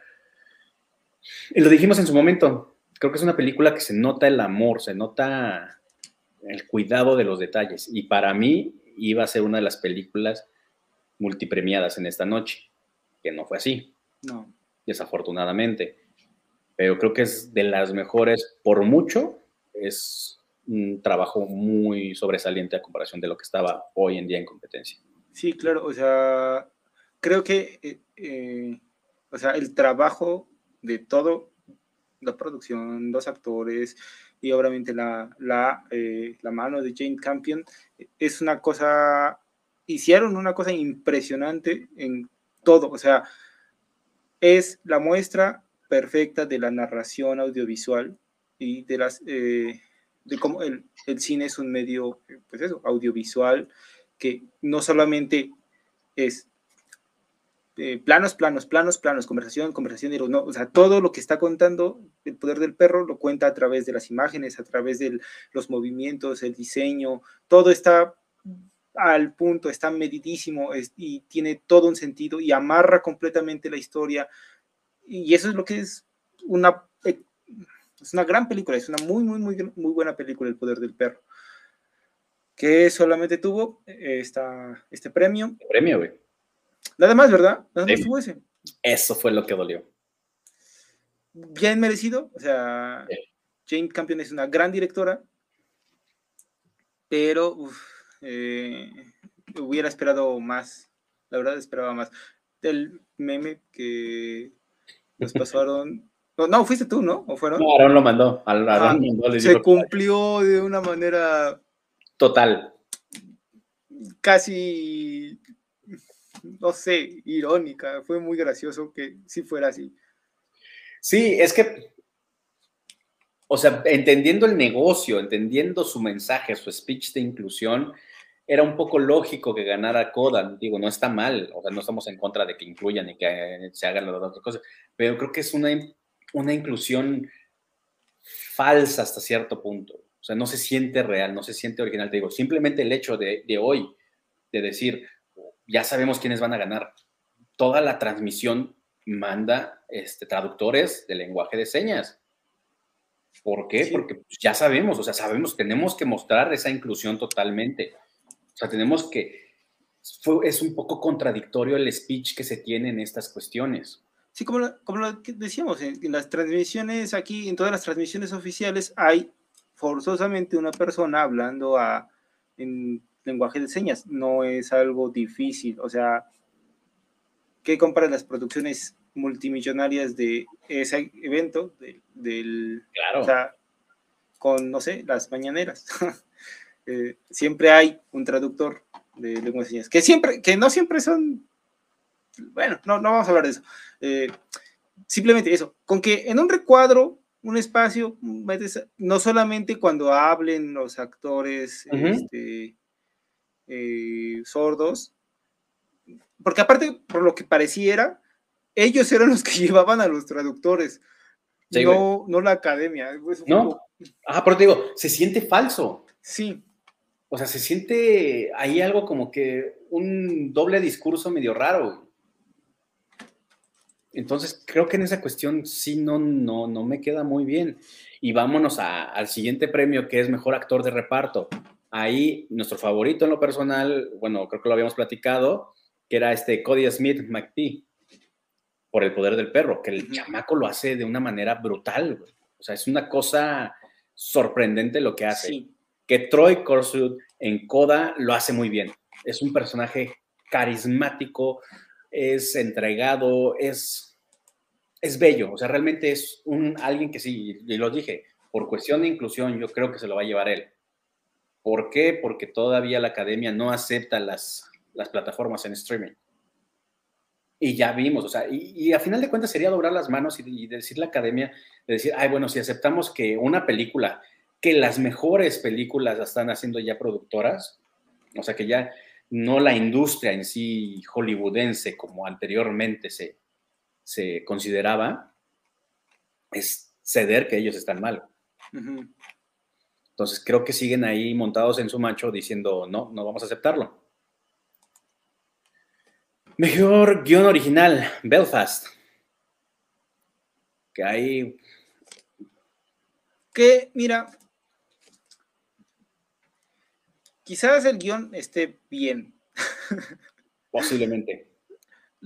Speaker 1: Y lo dijimos en su momento, creo que es una película que se nota el amor, se nota el cuidado de los detalles. Y para mí iba a ser una de las películas multipremiadas en esta noche, que no fue así.
Speaker 2: No.
Speaker 1: Desafortunadamente. Pero creo que es de las mejores, por mucho, es un trabajo muy sobresaliente a comparación de lo que estaba hoy en día en competencia.
Speaker 2: Sí, claro, o sea, creo que, eh, eh, o sea, el trabajo de todo, la producción, los actores y obviamente la, la, eh, la mano de Jane Campion, es una cosa, hicieron una cosa impresionante en todo, o sea, es la muestra perfecta de la narración audiovisual y de las de cómo el, cine es un medio, pues eso, audiovisual, que no solamente es eh, planos, planos, planos, planos, conversación, conversación, no, o sea, todo lo que está contando el poder del perro lo cuenta a través de las imágenes, a través de los movimientos, el diseño, todo está al punto, está medidísimo y tiene todo un sentido y amarra completamente la historia. Y eso es lo que es una es una gran película, es una muy, muy, muy, muy buena película, El Poder del Perro. Que solamente tuvo eh, esta, este premio.
Speaker 1: Premio, güey.
Speaker 2: Nada más, ¿verdad? Nada más tuvo ese.
Speaker 1: Eso fue lo que dolió.
Speaker 2: Bien merecido. O sea, Jane Campion es una gran directora. Pero eh, hubiera esperado más. La verdad, esperaba más. Del meme que nos pasaron no, fuiste tú, ¿no? ¿O fueron?
Speaker 1: No, Aaron lo mandó.
Speaker 2: se cumplió de una manera.
Speaker 1: Total.
Speaker 2: Casi. No sé, irónica. Fue muy gracioso que sí fuera así.
Speaker 1: Sí, es que. O sea, entendiendo el negocio, entendiendo su mensaje, su speech de inclusión, era un poco lógico que ganara Kodan. Digo, no está mal, o sea, no estamos en contra de que incluyan y que se hagan las otras cosas, pero creo que es una una inclusión falsa hasta cierto punto. O sea, no se siente real, no se siente original. Te digo, simplemente el hecho de, hoy, de decir, ya sabemos quiénes van a ganar. Toda la transmisión manda este, traductores de lenguaje de señas. ¿Por qué? Porque pues, ya sabemos, o sea, sabemos, tenemos que mostrar esa inclusión totalmente. O sea, tenemos que, es un poco contradictorio el speech que se tiene en estas cuestiones.
Speaker 2: Sí, como lo, como lo decíamos, en, las transmisiones aquí, en todas las transmisiones oficiales, hay forzosamente una persona hablando a, en lenguaje de señas. No es algo difícil. O sea, ¿qué compara las producciones multimillonarias de ese evento? del,
Speaker 1: claro.
Speaker 2: O sea, con, no sé, las mañaneras. Eh, siempre hay un traductor de lenguaje de señas, que siempre, que no siempre son bueno, no, no vamos a hablar de eso. Eh, simplemente eso, con que en un recuadro, un espacio, no solamente cuando hablen los actores este, eh, sordos, porque aparte, por lo que pareciera, ellos eran los que llevaban a los traductores, no, no la academia.
Speaker 1: no, ajá, pero te digo, se siente falso.
Speaker 2: Sí.
Speaker 1: O sea, se siente ahí algo como que un doble discurso medio raro. Entonces, creo que en esa cuestión sí no, no, no me queda muy bien. Y vámonos al siguiente premio, que es Mejor Actor de Reparto. Ahí, nuestro favorito en lo personal, bueno, creo que lo habíamos platicado, que era este Cody Smith McPhee, por El Poder del Perro, que el chamaco lo hace de una manera brutal. O sea, es una cosa sorprendente lo que hace. Que Troy Korsud en Coda lo hace muy bien. Es un personaje carismático, es entregado, es, es bello, o sea, realmente es un, alguien que sí, y lo dije, por cuestión de inclusión yo creo que se lo va a llevar él. ¿Por qué? Porque todavía la academia no acepta las, las plataformas en streaming. Y ya vimos, o sea, y, a final de cuentas sería doblar las manos y, y decir la academia, de decir, ay, bueno, si aceptamos que una película, que las mejores películas la están haciendo ya productoras, o sea, que ya no la industria en sí hollywoodense como anteriormente se, se consideraba, es ceder que ellos están mal. Entonces creo que siguen ahí montados en su macho diciendo, no, no vamos a aceptarlo. Mejor guion original, Belfast. Que hay...
Speaker 2: Que, mira, Quizás el guion esté bien.
Speaker 1: Posiblemente.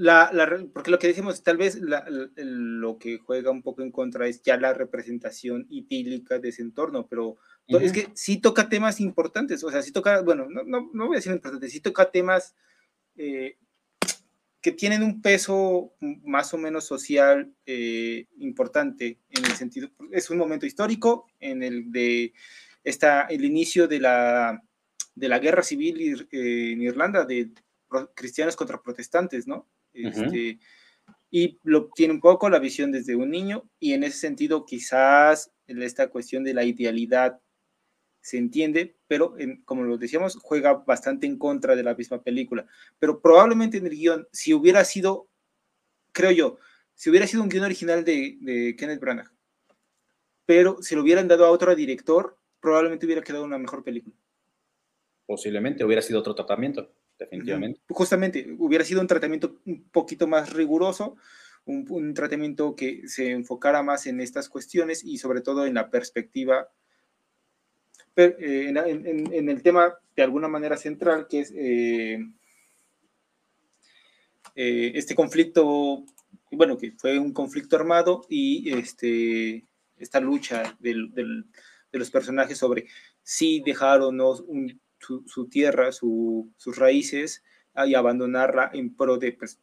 Speaker 2: La, porque lo que decimos, tal vez lo que juega un poco en contra es ya la representación idílica de ese entorno, pero Es que sí toca temas importantes, o sea, sí toca, bueno, no, no, no voy a decir importantes, sí toca temas eh, que tienen un peso más o menos social eh, importante en el sentido, es un momento histórico en el de está el inicio de la, de la guerra civil eh, en Irlanda de cristianos contra protestantes, ¿no? Este, y lo tiene un poco la visión desde un niño y en ese sentido quizás esta cuestión de la idealidad se entiende, pero como lo decíamos, juega bastante en contra de la misma película. Pero probablemente en el guion, si hubiera sido, creo yo, si hubiera sido un guion original de, de Kenneth Branagh, pero si lo hubieran dado a otro director, probablemente hubiera quedado una mejor película.
Speaker 1: Posiblemente hubiera sido otro tratamiento, definitivamente.
Speaker 2: Justamente, hubiera sido un tratamiento un poquito más riguroso, un, un, tratamiento que se enfocara más en estas cuestiones y sobre todo en la perspectiva eh, en, el tema de alguna manera central, que es eh, eh, este conflicto, bueno, que fue un conflicto armado y este, esta lucha de los personajes sobre si dejar o no su, tierra, sus raíces y abandonarla en pro de pues,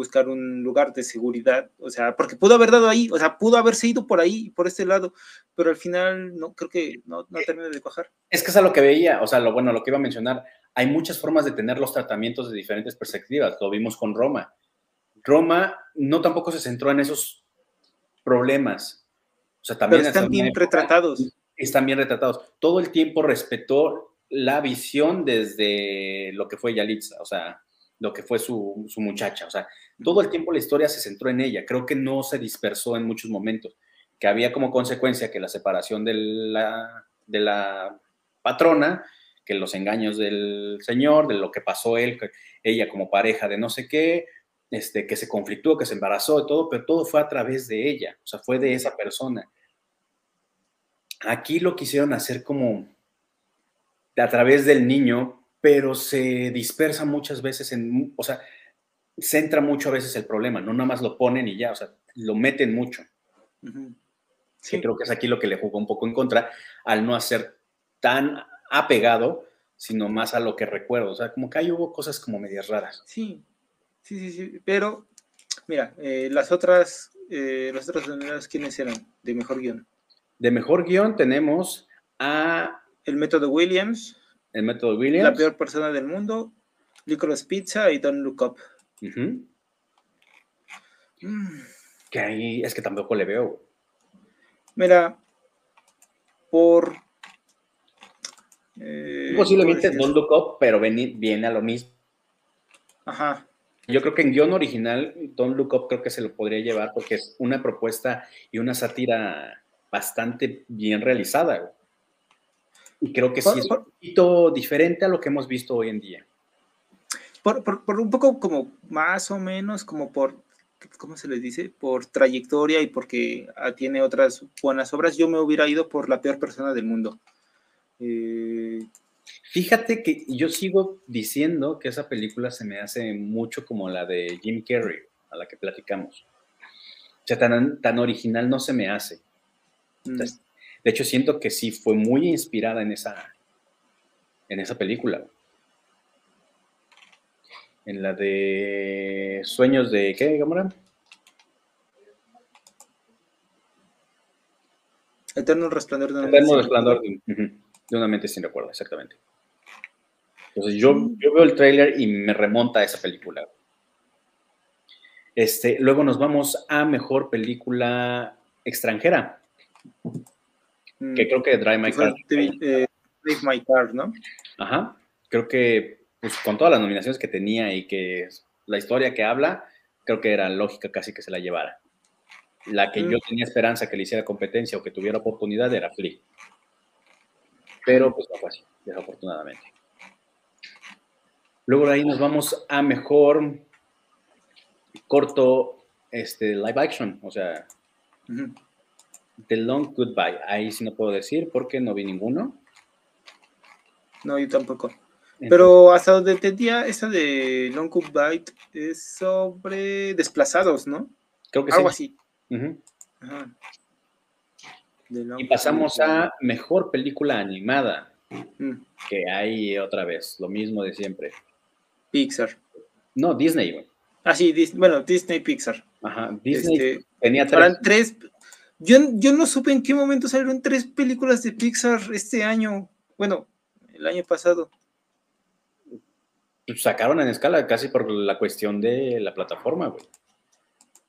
Speaker 2: buscar un lugar de seguridad, o sea, porque pudo haber dado ahí, o sea, pudo haberse ido por ahí, por este lado, pero al final no, creo que no, no termina de cuajar.
Speaker 1: Es que es a lo que veía, o sea, lo bueno, lo que iba a mencionar, hay muchas formas de tener los tratamientos de diferentes perspectivas, lo vimos con Roma. Roma no tampoco se centró en esos problemas, o sea, también...
Speaker 2: Pero están bien retratados.
Speaker 1: Están bien retratados. Todo el tiempo respetó la visión desde lo que fue Yalitza, o sea, lo que fue su, su, muchacha. O sea, todo el tiempo la historia se centró en ella. Creo que no se dispersó en muchos momentos, que había como consecuencia que la separación de la, de la patrona, que los engaños del señor, de lo que pasó él, ella como pareja de no sé qué, este, que se conflictó, que se embarazó y todo, pero todo fue a través de ella, o sea, fue de esa persona. Aquí lo quisieron hacer como a través del niño, pero se dispersa muchas veces en, o sea, centra mucho a veces el problema, no nada más lo ponen y ya, o sea, lo meten mucho. sí. creo que es aquí lo que le jugó un poco en contra, al no hacer tan apegado, sino más a lo que recuerdo. O sea, como que ahí hubo cosas como medias raras.
Speaker 2: Sí, sí, sí, sí. Pero, mira, eh, las otras, eh, las otras ¿quiénes eran de mejor guion?
Speaker 1: De mejor guion tenemos a...
Speaker 2: El método Williams.
Speaker 1: El método Williams.
Speaker 2: La peor persona del mundo, Licorice Pizza y Don't Look Up.
Speaker 1: Que ahí es que tampoco le veo.
Speaker 2: Mira, por.
Speaker 1: Eh, Posiblemente Don't Look Up, pero viene a lo mismo.
Speaker 2: Ajá.
Speaker 1: Yo creo que en guion original, Don't Look Up creo que se lo podría llevar porque es una propuesta y una sátira bastante bien realizada. Y creo que sí es un poquito diferente a lo que hemos visto hoy en día.
Speaker 2: Por, un poco como más o menos como por, ¿cómo se les dice? Por trayectoria y porque tiene otras buenas obras, yo me hubiera ido por la peor persona del mundo. Eh,
Speaker 1: Fíjate que yo sigo diciendo que esa película se me hace mucho como la de Jim Carrey, a la que platicamos. O sea, tan, tan original no se me hace. Mm. De hecho, siento que sí fue muy inspirada en esa, en esa película. En la de Sueños de ¿qué, Gamora?
Speaker 2: Eterno resplandor de
Speaker 1: una Eterno mente resplandor de, una mente sin recuerdo, exactamente. Entonces yo, mm. yo veo el tráiler y me remonta a esa película. Este, luego nos vamos a mejor película extranjera. Mm. que creo que Drive My Car.
Speaker 2: Eh, Drive My Car, ¿no?
Speaker 1: Ajá. Creo que pues, con todas las nominaciones que tenía y que la historia que habla, creo que era lógica casi que se la llevara. La que yo mm. tenía esperanza que le hiciera competencia o que tuviera oportunidad era Flea. Pero pues no fue así, desafortunadamente. Luego de ahí nos vamos a mejor corto este, live action, o sea, The Long Goodbye. Ahí sí no puedo decir porque no vi ninguno.
Speaker 2: No, yo tampoco. Pero hasta donde entendía, esa de Long Goodbye es sobre desplazados, ¿no?
Speaker 1: Creo que
Speaker 2: Algo
Speaker 1: sí.
Speaker 2: así.
Speaker 1: Y pasamos a mejor película animada.
Speaker 2: Mm.
Speaker 1: Que hay otra vez, lo mismo de siempre.
Speaker 2: Pixar.
Speaker 1: No, Disney, güey.
Speaker 2: Ah, sí, Dis- bueno, Disney Pixar.
Speaker 1: Ajá, Disney
Speaker 2: Este,
Speaker 1: tenía tres.
Speaker 2: Yo, yo no supe en qué momento salieron tres películas de Pixar este año. Bueno, el año pasado.
Speaker 1: pues, sacaron en escala casi por la cuestión de la plataforma, güey.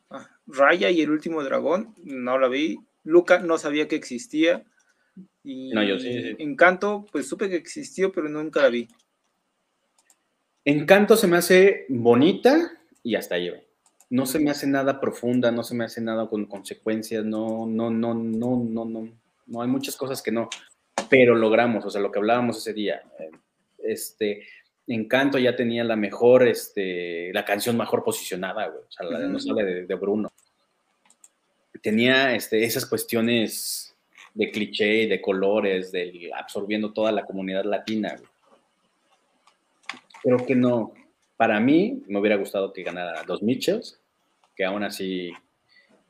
Speaker 2: Ah, Raya y el último dragón, no la vi. Luca no sabía que existía. Y
Speaker 1: No, yo sí, sí.
Speaker 2: Encanto, pues supe que existió, pero nunca la vi.
Speaker 1: Encanto se me hace bonita y hasta ahí, güey. No se me hace nada profunda, no se me hace nada con consecuencias, no, no, no, no, no, no. No hay muchas cosas que no, pero logramos, o sea, lo que hablábamos ese día. eh, Este, Encanto ya tenía la mejor, este, la canción mejor posicionada, güey. O sea, la de No sale de, de Bruno. Tenía este, esas cuestiones de cliché de colores, del absorbiendo toda la comunidad latina, güey. Creo que no. Para mí, me hubiera gustado que ganara Los Mitchells, que aún así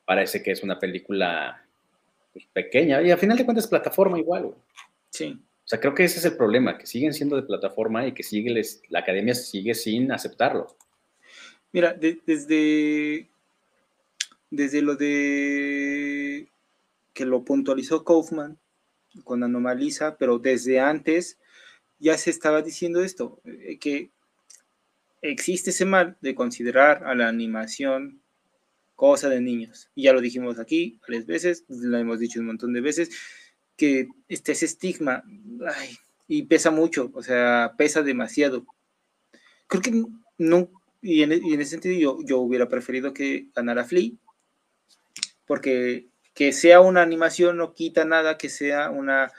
Speaker 1: parece que es una película pues, pequeña. Y al final de cuentas, plataforma igual, güey.
Speaker 2: Sí.
Speaker 1: O sea, creo que ese es el problema, que siguen siendo de plataforma y que sigue les- la academia sigue sin aceptarlo.
Speaker 2: Mira, de- desde, desde lo de que lo puntualizó Kaufman con Anomalisa, pero desde antes ya se estaba diciendo esto, eh, que existe ese mal de considerar a la animación cosa de niños. Y ya lo dijimos aquí varias veces, lo hemos dicho un montón de veces, que este, ese estigma, ay, y pesa mucho, o sea, pesa demasiado. Creo que no, y en, y en ese sentido yo, yo hubiera preferido que ganara Flea, porque que sea una animación no quita nada que sea una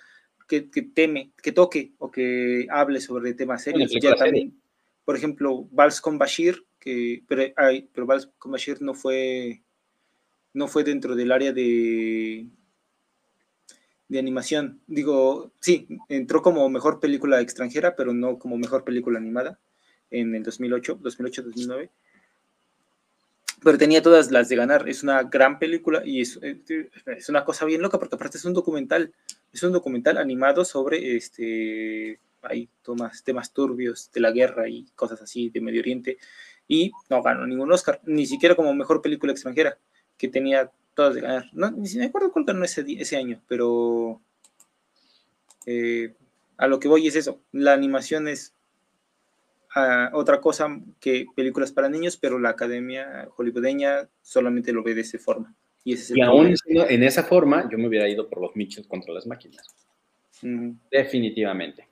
Speaker 2: que, que teme, que toque o que hable sobre temas serios. Ya también, por ejemplo, Vals con Bashir, que, pero, ay, pero Vals con Bashir no fue, no fue dentro del área de, de animación. Digo, sí, entró como mejor película extranjera, pero no como mejor película animada en el 2008, 2008-2009. Pero tenía todas las de ganar. Es una gran película y es, es una cosa bien loca porque aparte es un documental. Es un documental animado sobre este hay temas turbios de la guerra y cosas así de Medio Oriente. Y no ganó ningún Oscar, ni siquiera como mejor película extranjera, que tenía todas de ganar. No, ni si me acuerdo cuál ganó ese, ese año, pero eh, a lo que voy es eso. La animación es ah, otra cosa que películas para niños, pero la academia hollywoodeña solamente lo ve de esa forma. Y ese es el
Speaker 1: Y aún en esa forma, yo me hubiera ido por los Mitchells contra las máquinas. Definitivamente.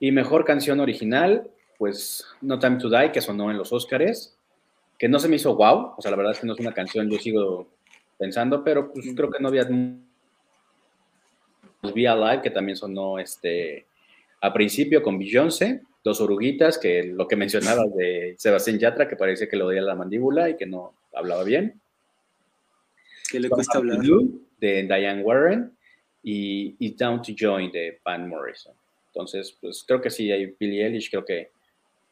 Speaker 1: Y mejor canción original, pues No Time to Die, que sonó en los Oscars, que no se me hizo wow, o sea, la verdad es que no es una canción, yo sigo pensando, pero pues creo que no había... Pues, Be Alive, que también sonó este, a principio con Beyoncé, Dos Oruguitas, que lo que mencionabas de Sebastián Yatra, que parece que le oía la mandíbula y que no hablaba bien.
Speaker 2: Que le cuesta hablar.
Speaker 1: Blue, de Diane Warren y, y Down to Join de Van Morrison. Entonces, pues creo que sí, hay Billie Eilish, creo que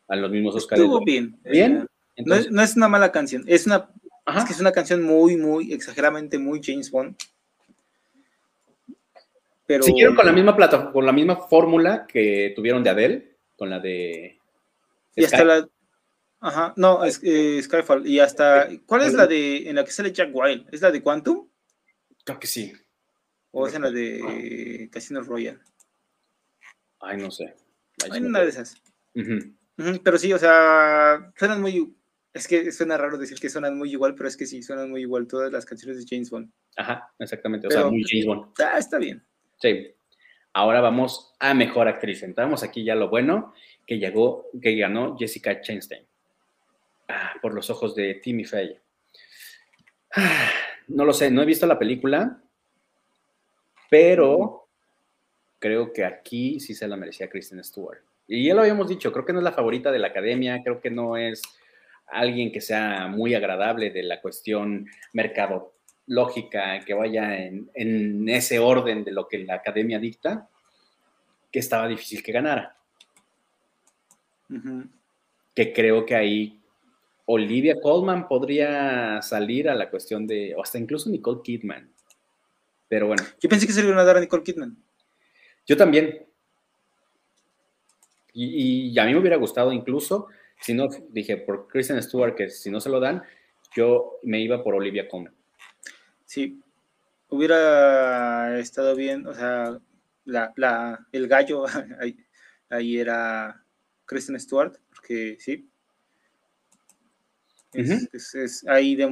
Speaker 1: a los mismos Oscars.
Speaker 2: Estuvo bien.
Speaker 1: Bien.
Speaker 2: Eh, no,
Speaker 1: Entonces,
Speaker 2: es, no es una mala canción. Es una
Speaker 1: ajá,
Speaker 2: Es que es una canción muy, muy, exageradamente muy James Bond. Pero.
Speaker 1: siguieron con la misma plata, con la misma fórmula que tuvieron de Adele, con la de
Speaker 2: Y hasta la. Ajá, no, es, eh, Skyfall. Y hasta. ¿Cuál es la de. en la que sale Jack Wild? ¿Es la de Quantum?
Speaker 1: Creo que sí.
Speaker 2: ¿O es en la de Casino Royale?
Speaker 1: Ay, no sé. Ay, sí
Speaker 2: En
Speaker 1: me
Speaker 2: una de esas.
Speaker 1: Ujú,
Speaker 2: pero sí, o sea, suenan muy. Es que suena raro decir que suenan muy igual, pero es que sí, suenan muy igual todas las canciones de James Bond.
Speaker 1: Ajá, exactamente. O
Speaker 2: Pero-
Speaker 1: sea, muy James Bond.
Speaker 2: Ah, está bien.
Speaker 1: Sí. Ahora vamos a mejor actriz. Entramos aquí ya lo bueno que llegó, que ganó Jessica Chastain. Ah, por los ojos de Timmy Faye. Ah, no lo sé, no he visto la película, pero creo que aquí sí se la merecía Kristen Stewart. Y ya lo habíamos dicho, creo que no es la favorita de la academia, creo que no es alguien que sea muy agradable de la cuestión mercadológica, que vaya en, en ese orden de lo que la academia dicta, que estaba difícil que ganara. Que creo que ahí Olivia Colman podría salir a la cuestión de, o hasta incluso Nicole Kidman. Pero bueno.
Speaker 2: Yo pensé que se le iban a dar a Nicole Kidman.
Speaker 1: Yo también. Y, y, a mí me hubiera gustado incluso, si no, dije, por Kristen Stewart, que si no se lo dan, yo me iba por Olivia Colman.
Speaker 2: Sí, hubiera estado bien, o sea, la, la, el gallo ahí, ahí, era Kristen Stewart, porque sí. Es, es, es ahí, de,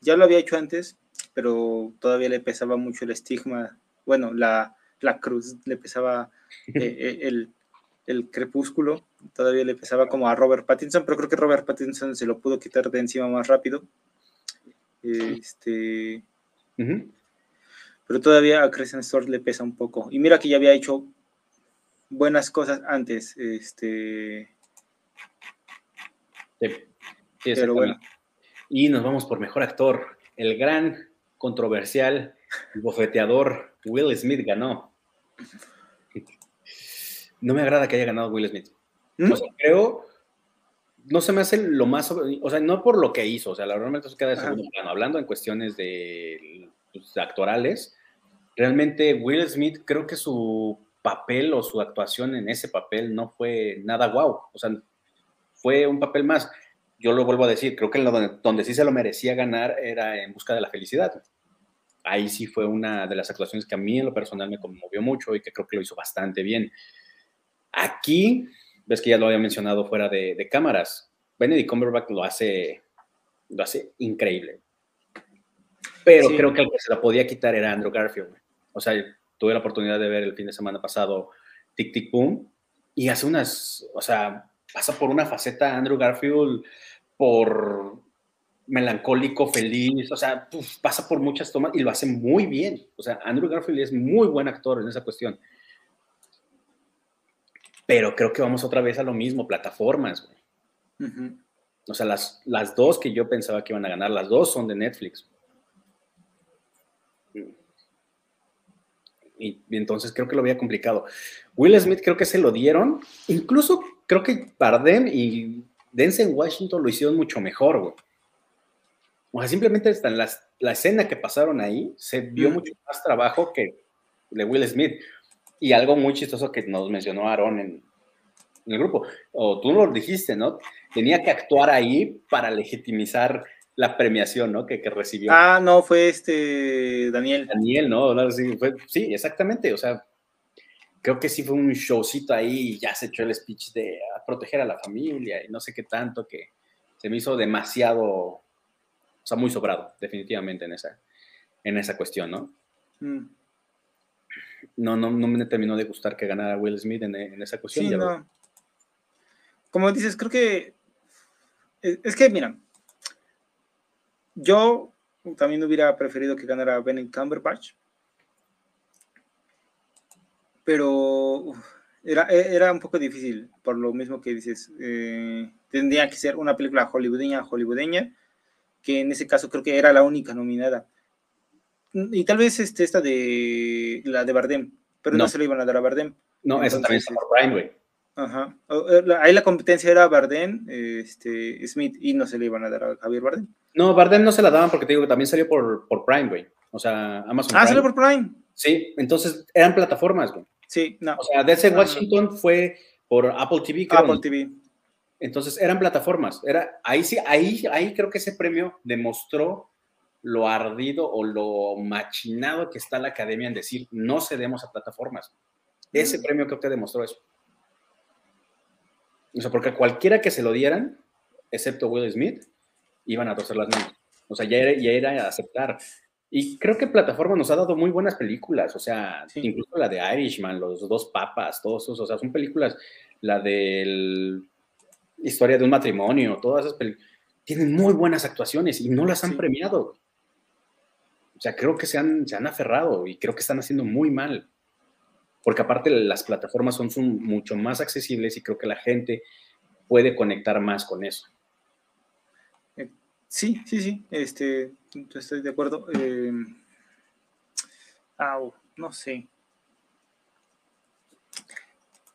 Speaker 2: ya lo había hecho antes, pero todavía le pesaba mucho el estigma, bueno, la, la cruz, le pesaba eh, eh, el, el, crepúsculo, todavía le pesaba como a Robert Pattinson, pero creo que Robert Pattinson se lo pudo quitar de encima más rápido. Este, Pero todavía a Kristen Stewart le pesa un poco. Y mira que ya había hecho buenas cosas antes. Este,
Speaker 1: sí. pero bueno. Y nos vamos por mejor actor. El gran, controversial, bofeteador Will Smith ganó. No me agrada que haya ganado Will Smith. ¿Mm? creo, no se me hace lo más, o sea, no por lo que hizo, o sea, realmente se queda de segundo plano. Hablando en cuestiones de pues, actorales, realmente Will Smith creo que su papel o su actuación en ese papel no fue nada guau, o sea, fue un papel más yo lo vuelvo a decir, creo que donde, donde, sí se lo merecía ganar era en Busca de la Felicidad. Ahí sí fue una de las actuaciones que a mí en lo personal me conmovió mucho y que creo que lo hizo bastante bien. Aquí, ves que ya lo había mencionado fuera de, cámaras, Benedict Cumberbatch lo hace, lo hace increíble. Pero creo que el que se la podía quitar era Andrew Garfield. O sea, tuve la oportunidad de ver el fin de semana pasado Tic Tic Boom y hace unas, o sea, pasa por una faceta Andrew Garfield por melancólico, feliz, o sea, pasa por muchas tomas y lo hace muy bien. O sea, Andrew Garfield es muy buen actor en esa cuestión. Pero creo que vamos otra vez a lo mismo, plataformas. O sea, las, las dos que yo pensaba que iban a ganar, las dos son de Netflix. Y, y, entonces creo que lo había complicado. Will Smith creo que se lo dieron, incluso creo que Bardem y Denzel Washington lo hicieron mucho mejor, güey. O sea, simplemente está en la escena que pasaron ahí, se vio mucho más trabajo que de Will Smith. Y algo muy chistoso que nos mencionó Aaron en, el grupo, o tú lo dijiste, ¿no? Tenía que actuar ahí para legitimizar la premiación, ¿no? Que, que recibió.
Speaker 2: Ah, no, fue este Daniel.
Speaker 1: Daniel, ¿no? Sí, sí, exactamente, o sea, creo que sí fue un showcito ahí y ya se echó el speech de proteger a la familia y no sé qué tanto que se me hizo demasiado, o sea, muy sobrado, definitivamente en esa, en esa cuestión, ¿no? Mm. No, no, no me terminó de gustar que ganara Will Smith en, esa cuestión. Sí, no.
Speaker 2: Como dices, creo que es que, mira, yo también hubiera preferido que ganara Benedict Cumberbatch pero era, e, era un poco difícil, por lo mismo que dices. Eh, tendría que ser una película hollywoodeña, hollywoodeña, que en ese caso creo que era la única nominada. Y tal vez este, esta de la de Bardem, pero no, se le iban a dar a Bardem.
Speaker 1: No, esa también está por Prime, güey.
Speaker 2: Ajá. Eh, ahí la competencia era Bardem, este, Smith, y no se le iban a dar a Javier Bardem.
Speaker 1: No, Bardem no se la daban porque te digo que también salió por, por Prime, güey. O sea, Amazon.
Speaker 2: Ah, salió por Prime.
Speaker 1: Sí, entonces eran plataformas, güey.
Speaker 2: Sí, no.
Speaker 1: O sea, DC Washington fue por Apple TV.
Speaker 2: Apple TV.
Speaker 1: Entonces eran plataformas. Era, ahí sí, ahí, ahí creo que ese premio demostró lo ardido o lo machinado que está la academia en decir no cedemos a plataformas. Ese mm. premio creo que demostró eso. O sea, porque cualquiera que se lo dieran, excepto Will Smith, iban a torcer las manos. O sea, ya era, ya era aceptar. Y creo que Plataforma nos ha dado muy buenas películas, o sea, incluso la de Irishman, Los Dos Papas, todos esos, o sea, son películas, la de Historia de un matrimonio, todas esas películas, tienen muy buenas actuaciones y no las han premiado. Sea, creo que se han, se han aferrado y creo que están haciendo muy mal. Porque aparte las plataformas son, mucho más accesibles y creo que la gente puede conectar más con eso.
Speaker 2: Sí, sí, sí, este, estoy de acuerdo. Eh, no sé.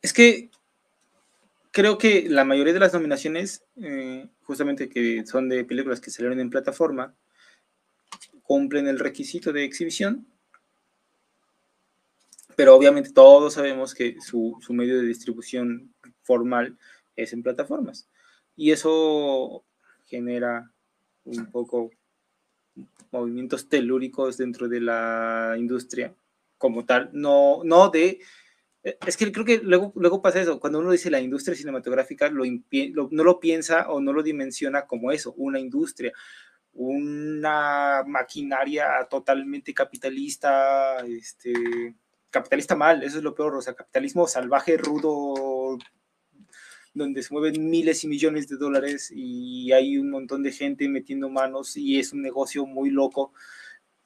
Speaker 2: Es que creo que la mayoría de las nominaciones, eh, justamente que son de películas que salieron en plataforma, cumplen el requisito de exhibición pero obviamente todos sabemos que su, su medio de distribución formal es en plataformas. Y eso genera un poco movimientos telúricos dentro de la industria como tal, no, no de... Es que creo que luego, luego pasa eso, cuando uno dice la industria cinematográfica, lo, no lo piensa o no lo dimensiona como eso, una industria, una maquinaria totalmente capitalista, este, capitalista mal, eso es lo peor, o sea, capitalismo salvaje, rudo, donde se mueven miles y millones de dólares y hay un montón de gente metiendo manos y es un negocio muy loco.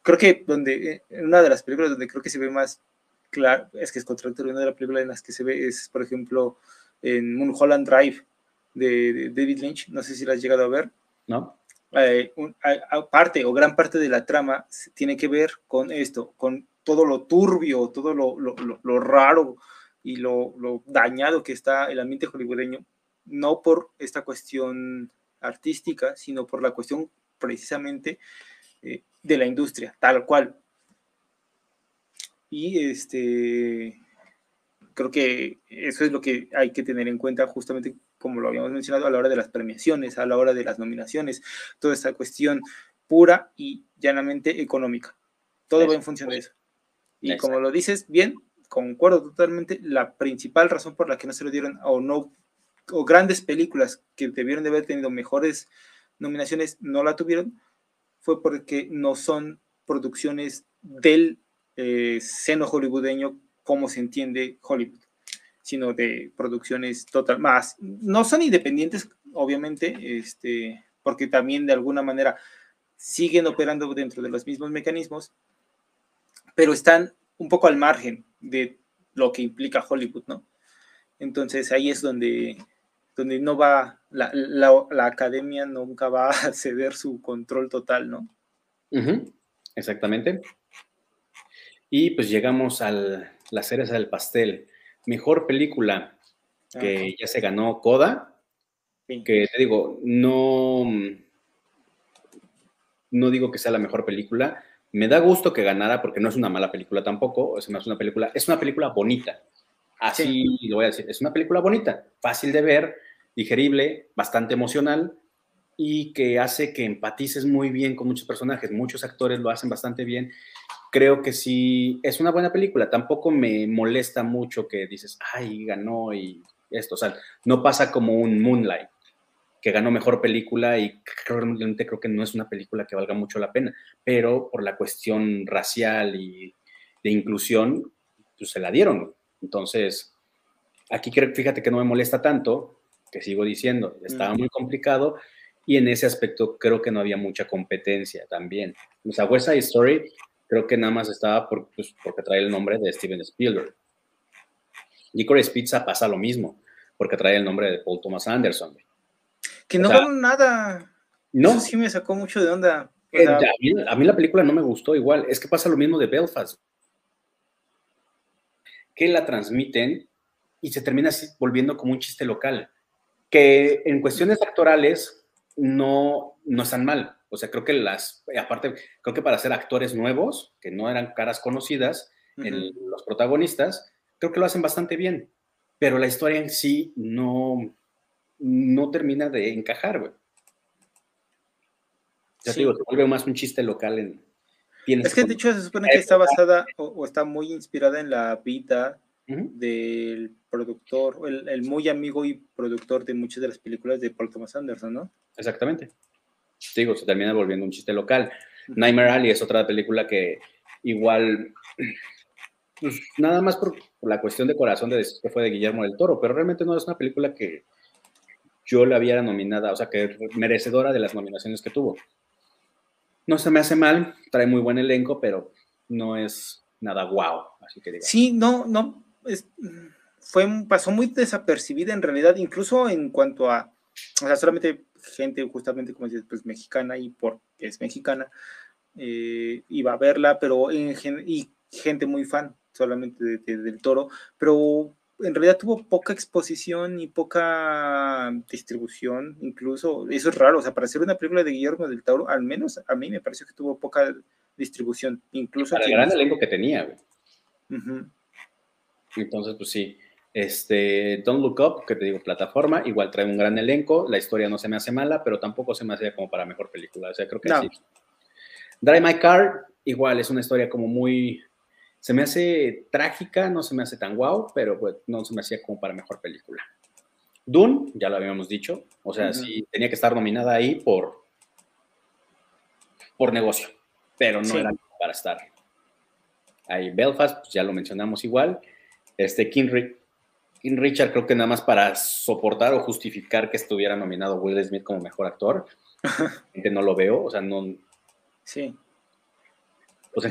Speaker 2: Creo que donde, una de las películas donde creo que se ve más claro, es que es contradictorio, una de las películas en las que se ve es, por ejemplo, en Mulholland Drive de, David Lynch, no sé si la has llegado a ver.
Speaker 1: No.
Speaker 2: Eh, parte o gran parte de la trama tiene que ver con esto, con todo lo turbio, todo lo, raro, y lo, dañado que está el ambiente hollywoodeño, no por esta cuestión artística, sino por la cuestión precisamente eh, de la industria, tal cual. Y este, creo que eso es lo que hay que tener en cuenta justamente como lo habíamos mencionado a la hora de las premiaciones, a la hora de las nominaciones, toda esta cuestión pura y llanamente económica. Todo va en función de eso. Y como lo dices bien, concuerdo totalmente, la principal razón por la que no se lo dieron o no, o grandes películas que debieron de haber tenido mejores nominaciones no la tuvieron, fue porque no son producciones del eh, seno hollywoodeño como se entiende Hollywood, sino de producciones total más. No son independientes, obviamente, este, porque también de alguna manera siguen operando dentro de los mismos mecanismos, pero están un poco al margen de lo que implica Hollywood, ¿no? Entonces ahí es donde, donde no va, la, la, academia nunca va a ceder su control total, ¿no?
Speaker 1: Exactamente. Y pues llegamos a la cereza del pastel. Mejor película que ya se ganó Coda, que te digo, no, no digo que sea la mejor película, me da gusto que ganara porque no es una mala película tampoco, es una película, es una película bonita. Así lo voy a decir, es una película bonita, fácil de ver, digerible, bastante emocional y que hace que empatices muy bien con muchos personajes, muchos actores lo hacen bastante bien. Creo que sí, es una buena película, tampoco me molesta mucho que dices, ay, ganó y esto, o sea, no pasa como un Moonlight, que ganó mejor película y realmente creo que no es una película que valga mucho la pena, pero por la cuestión racial y de inclusión, pues se la dieron. Entonces, aquí fíjate que no me molesta tanto, que sigo diciendo, estaba muy complicado y en ese aspecto creo que no había mucha competencia también. O sea, West Side Story creo que nada más estaba por, pues, porque trae el nombre de Steven Spielberg. Licorice Pizza pasa lo mismo, porque trae el nombre de Paul Thomas Anderson.
Speaker 2: Que no ganó nada. No. Eso sí me sacó mucho de onda.
Speaker 1: Eh, a, mí, la película no me gustó igual. Es que pasa lo mismo de Belfast. Que la transmiten y se termina volviendo como un chiste local. Que en cuestiones actorales no, no están mal. O sea, creo que las, aparte, creo que para ser actores nuevos, que no eran caras conocidas, los protagonistas, creo que lo hacen bastante bien. Pero la historia en sí no, no termina de encajar, güey. Ya te digo, se vuelve más un chiste local en...
Speaker 2: Es que de hecho se supone que está basada o, está muy inspirada en la vida del productor, el, el, muy amigo y productor de muchas de las películas de Paul Thomas Anderson, ¿no?
Speaker 1: Exactamente. Digo, se termina volviendo un chiste local. Nightmare Alley es otra película que igual, pues nada más por, la cuestión de corazón de decir que fue de Guillermo del Toro, pero realmente no es una película que yo la había nominada, o sea, que merecedora de las nominaciones que tuvo. No se me hace mal, trae muy buen elenco, pero no es nada guau, así que.
Speaker 2: Sí, no, no, fue, pasó muy desapercibida en realidad, incluso en cuanto a, o sea, solamente gente justamente, como dices, pues mexicana y porque es mexicana, eh, iba a verla, pero en, y gente muy fan solamente del toro, pero en realidad tuvo poca exposición y poca distribución, incluso, eso es raro, o sea, para hacer una película de Guillermo del Toro, al menos a mí me pareció que tuvo poca distribución, incluso...
Speaker 1: Para el gran elenco que tenía, Entonces, pues sí. Este, Don't Look Up, que te digo, plataforma, igual trae un gran elenco, la historia no se me hace mala, pero tampoco se me hace como para mejor película, o sea, creo que sí. Drive My Car, igual es una historia como muy, se me hace trágica, no se me hace tan guau, pero pues no se me hacía como para mejor película. Dune, ya lo habíamos dicho, o sea, sí tenía que estar nominada ahí por, por negocio, pero no era para estar ahí. Belfast, pues ya lo mencionamos igual. Este King, King Richard creo que nada más para soportar o justificar que estuviera nominado Will Smith como mejor actor. que no lo veo, o sea, no.
Speaker 2: Sí.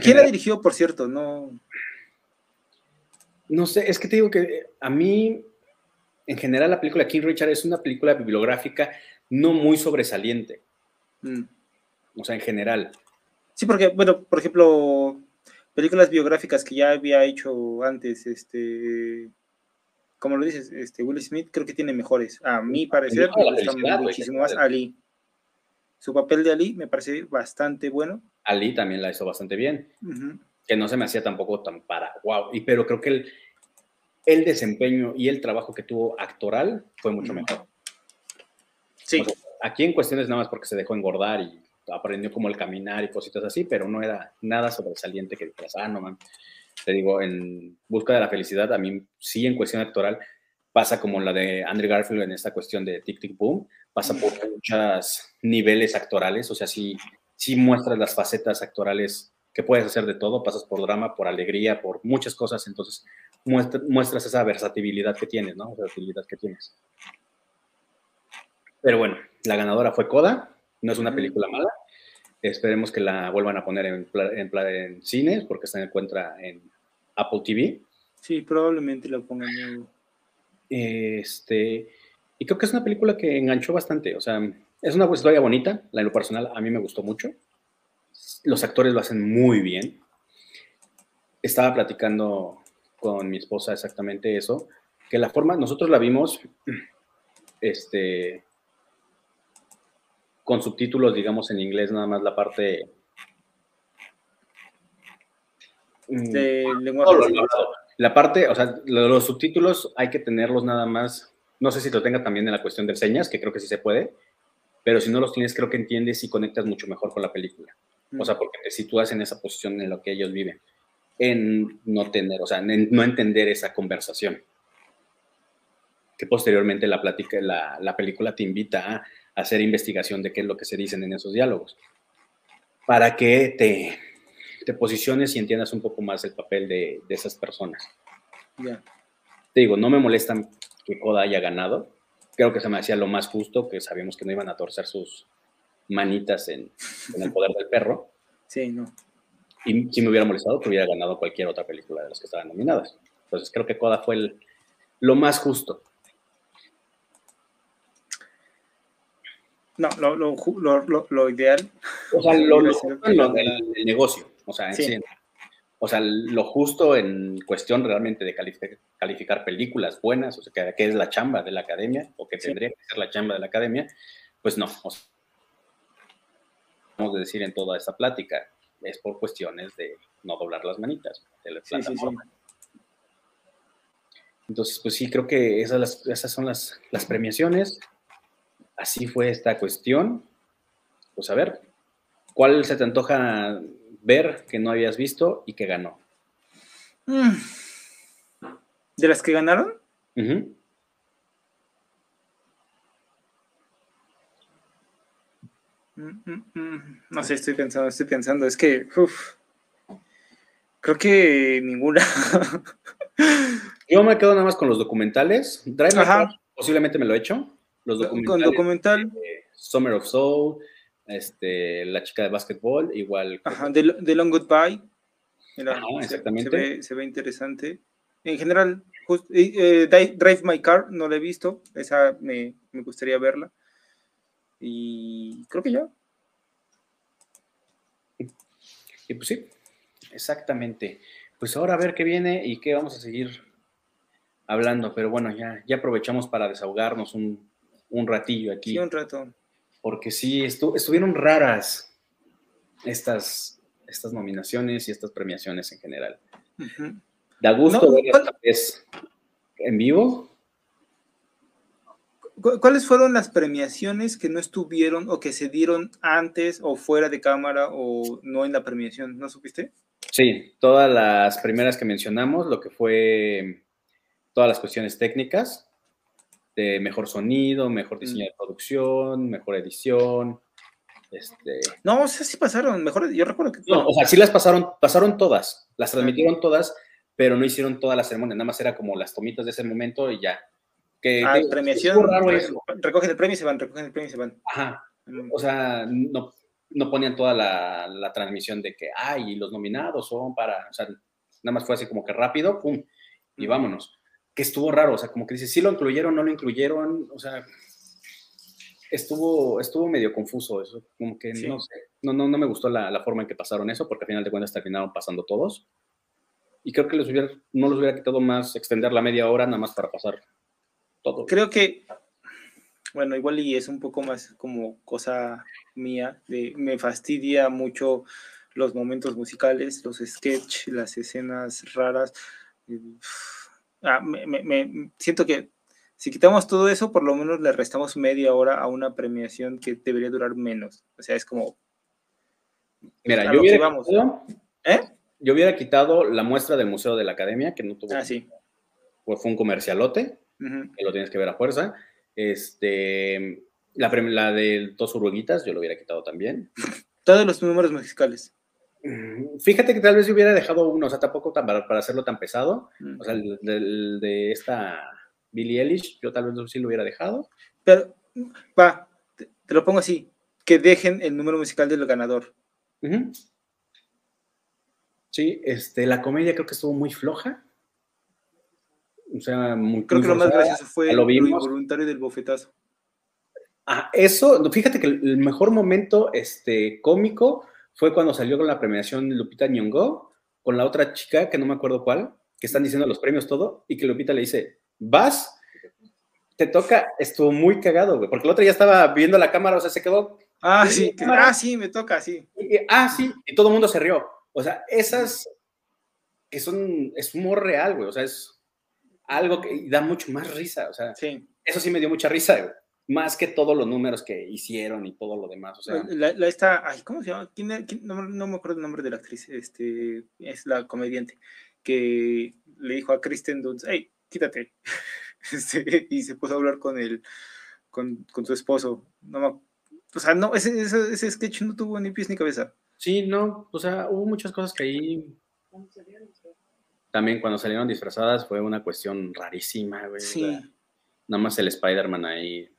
Speaker 2: ¿Quién la dirigió, por cierto? No.
Speaker 1: No sé, es que te digo que a mí, en general, la película King Richard es una película bibliográfica no muy sobresaliente. Mm. O sea, en general.
Speaker 2: Sí, porque, bueno, por ejemplo, películas biográficas que ya había hecho antes, este, como lo dices, este, Will Smith creo que tiene mejores. A mi parecer, me gusta muchísimo más Ali. Su papel de Ali me parece bastante bueno.
Speaker 1: Ali también la hizo bastante bien. Que no se me hacía tampoco tan para wow. Y, pero creo que el, el desempeño y el trabajo que tuvo actoral fue mucho mejor. Sí. aquí en cuestiones nada más porque se dejó engordar y aprendió como el caminar y cositas así, pero no era nada sobresaliente que dijeras, ah, no man, te digo, en busca de la felicidad, a mí sí en cuestión actoral pasa como la de Andrew Garfield en esta cuestión de Tic Tic Boom, pasa por muchos niveles actorales, o sea, sí, sí muestras las facetas actorales que puedes hacer de todo, pasas por drama, por alegría, por muchas cosas, entonces muestras esa versatilidad que tienes, ¿no? Versatilidad que tienes. Pero bueno, la ganadora fue Coda, no es una película mala, Esperemos que la vuelvan a poner en, en, en cines porque se encuentra en Apple TV.
Speaker 2: Sí, probablemente la pongan
Speaker 1: Este, y creo que es una película que enganchó bastante. O sea, es una historia bonita. La en lo personal a mí me gustó mucho. Los actores lo hacen muy bien. Estaba platicando con mi esposa exactamente eso, que la forma, nosotros la vimos, este, con subtítulos, digamos, en inglés, nada más la parte... Mm, de lenguaje. La parte, o sea, los subtítulos hay que tenerlos nada más, no sé si lo tenga también en la cuestión de señas, que creo que sí se puede, pero si no los tienes, creo que entiendes y conectas mucho mejor con la película. O sea, porque te sitúas en esa posición en la que ellos viven, en no tener, o sea, en no entender esa conversación. Que posteriormente la, plática, la, la película te invita a hacer investigación de qué es lo que se dicen en esos diálogos, para que te, te posiciones y entiendas un poco más el papel de, de esas personas. Te digo, no me molestan que Koda haya ganado, creo que se me hacía lo más justo, que sabíamos que no iban a torcer sus manitas en, en el poder del perro.
Speaker 2: Sí, no.
Speaker 1: Y si me hubiera molestado que hubiera ganado cualquier otra película de las que estaban nominadas. Entonces creo que Koda fue el, lo más justo.
Speaker 2: No, lo, lo, lo, lo ideal.
Speaker 1: O sea, lo, lo el, negocio. O sea, o sea, lo justo en cuestión realmente de calificar, películas buenas, o sea, que, es la chamba de la academia, o que tendría que ser la chamba de la academia, pues no. vamos a decir en toda esta plática, es por cuestiones de no doblar las manitas de la plataforma. Entonces, pues sí, creo que esas, esas son las, las premiaciones así fue esta cuestión. Pues a ver, ¿cuál se te antoja ver que no habías visto y que ganó?
Speaker 2: Mm. ¿De las que ganaron? Mm, mm, no sé, estoy pensando, estoy pensando, es que, creo que ninguna.
Speaker 1: Yo me quedo nada más con los documentales. Drive posiblemente me lo he hecho. Los
Speaker 2: documentales. documental.
Speaker 1: Summer of Soul, este, La chica de básquetbol, igual.
Speaker 2: Ajá, The, Long Goodbye. exactamente. Se, ve, interesante. En general, eh, Drive My Car no la he visto, esa me, me gustaría verla. Y creo que ya.
Speaker 1: Y pues sí, exactamente. Pues ahora a ver qué viene y qué vamos a seguir hablando. Pero bueno, ya, ya aprovechamos para desahogarnos un, un ratillo aquí.
Speaker 2: Sí, un rato.
Speaker 1: Porque sí, estuvieron raras estas, estas nominaciones y estas premiaciones en general. Da gusto ver esta vez en vivo.
Speaker 2: ¿Cuáles fueron las premiaciones que no estuvieron o que se dieron antes o fuera de cámara o no en la premiación? ¿No supiste?
Speaker 1: Sí, todas las primeras que mencionamos, lo que fue todas las cuestiones técnicas, de mejor sonido, mejor diseño de producción, mejor edición. Este...
Speaker 2: No, o sea, sí pasaron, mejor, yo recuerdo que...
Speaker 1: No, o sea, sí las pasaron, pasaron todas, las transmitieron todas, pero no hicieron toda la ceremonia, nada más era como las tomitas de ese momento y ya.
Speaker 2: Que, ah, premiación, recogen el premio y se van, recogen el premio y se van.
Speaker 1: Ajá, mm. o sea, no, no ponían toda la, la, transmisión de que, ay, los nominados son para, o sea, nada más fue así como que rápido, pum, y vámonos que estuvo raro, o sea, como que dice, sí lo incluyeron, no lo incluyeron, o sea, estuvo, estuvo medio confuso eso, como que no sé, no, no, no me gustó la, la, forma en que pasaron eso, porque al final de cuentas terminaron pasando todos, y creo que les hubiera, no les hubiera quitado más extender la media hora nada más para pasar todo.
Speaker 2: Creo que, bueno, igual y es un poco más como cosa mía, de, me fastidia mucho los momentos musicales, los sketches, las escenas raras. Eh, Ah, me, siento que si quitamos todo eso, por lo menos le restamos media hora a una premiación que debería durar menos. O sea, es como...
Speaker 1: Mira, yo hubiera, quitado, ¿eh? yo hubiera quitado la muestra del Museo de la Academia, que no tuvo...
Speaker 2: Ah, sí.
Speaker 1: Pues fue un comercialote, que lo tienes que ver a fuerza. Este, la, la de dos uruguitas, yo lo hubiera quitado también.
Speaker 2: Todos los números musicales.
Speaker 1: Fíjate que tal vez yo hubiera dejado uno, o sea, tampoco tan, para, hacerlo tan pesado. Mm. O sea, el, de esta Billie Eilish, yo tal vez sí lo hubiera dejado.
Speaker 2: Pero, va, te, lo pongo así, que dejen el número musical del ganador.
Speaker 1: Sí, este, la comedia creo que estuvo muy floja. O sea, muy
Speaker 2: Creo que lo más gracioso fue lo, voluntario del bofetazo.
Speaker 1: Ah, eso, fíjate que el mejor momento este, cómico fue cuando salió con la premiación Lupita Nyong'o, con la otra chica, que no me acuerdo cuál, que están diciendo los premios todo, y que Lupita le dice, vas, te toca, estuvo muy cagado, güey, porque la otra ya estaba viendo la cámara, o sea, se quedó...
Speaker 2: Ah, sí, ah, sí, me toca, sí.
Speaker 1: ah, sí, y todo el mundo se rió. O sea, esas que son, es humor real, güey, o sea, es algo que da mucho más risa, o sea,
Speaker 2: sí.
Speaker 1: eso sí me dio mucha risa, güey más que todos los números que hicieron y todo lo demás. O sea,
Speaker 2: la, la esta, ay, ¿cómo se llama? no, me acuerdo el nombre de la actriz, este, es la comediante, que le dijo a Kristen Dunst, hey, quítate. Este, y se puso a hablar con él, con, con su esposo. No o sea, no, ese, ese, ese, sketch no tuvo ni pies ni cabeza.
Speaker 1: Sí, no, o sea, hubo muchas cosas que ahí... También cuando salieron disfrazadas fue una cuestión rarísima, güey.
Speaker 2: Sí.
Speaker 1: nada más el Spider-Man ahí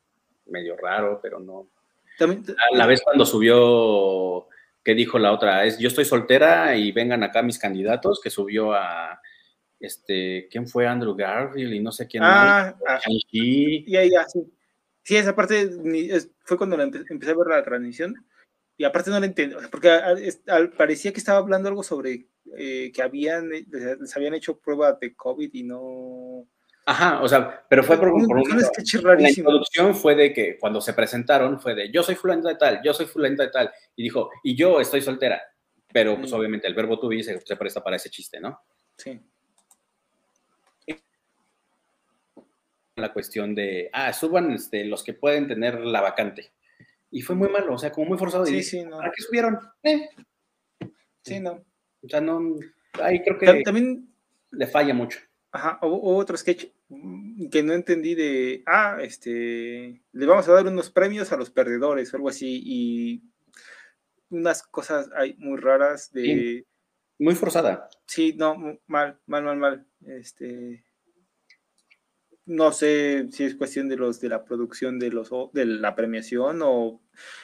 Speaker 1: medio raro, pero no. a la vez cuando subió, que dijo la otra, es yo estoy soltera y vengan acá mis candidatos, que subió a este, ¿quién fue Andrew Garfield y no sé quién
Speaker 2: ah, ah. Ya, ya, sí. Sí, esa parte fue cuando empecé a ver la transmisión. Y aparte no la entendí, porque parecía que estaba hablando algo sobre eh, que habían, les habían hecho prueba de COVID y no,
Speaker 1: Ajá, o sea, pero fue por, un, por La introducción fue de que cuando se presentaron fue de yo soy fulano de tal, yo soy fulano de tal, y dijo, y yo estoy soltera. Pero pues mm. obviamente el verbo tuvi se, se presta para ese chiste, ¿no?
Speaker 2: Sí.
Speaker 1: La cuestión de, ah, suban este, los que pueden tener la vacante. Y fue muy malo, o sea, como muy forzado.
Speaker 2: Sí, sí, no.
Speaker 1: ¿Para qué subieron? Eh.
Speaker 2: Sí, no.
Speaker 1: O sea, no, ahí creo que
Speaker 2: también
Speaker 1: le falla mucho.
Speaker 2: Ajá, o, otro sketch que no entendí de, ah, este, le vamos a dar unos premios a los perdedores o algo así, y unas cosas hay muy raras de...
Speaker 1: muy forzada.
Speaker 2: Sí, no, mal, mal, mal, mal. Este, no sé si es cuestión de los de la producción de los de la premiación o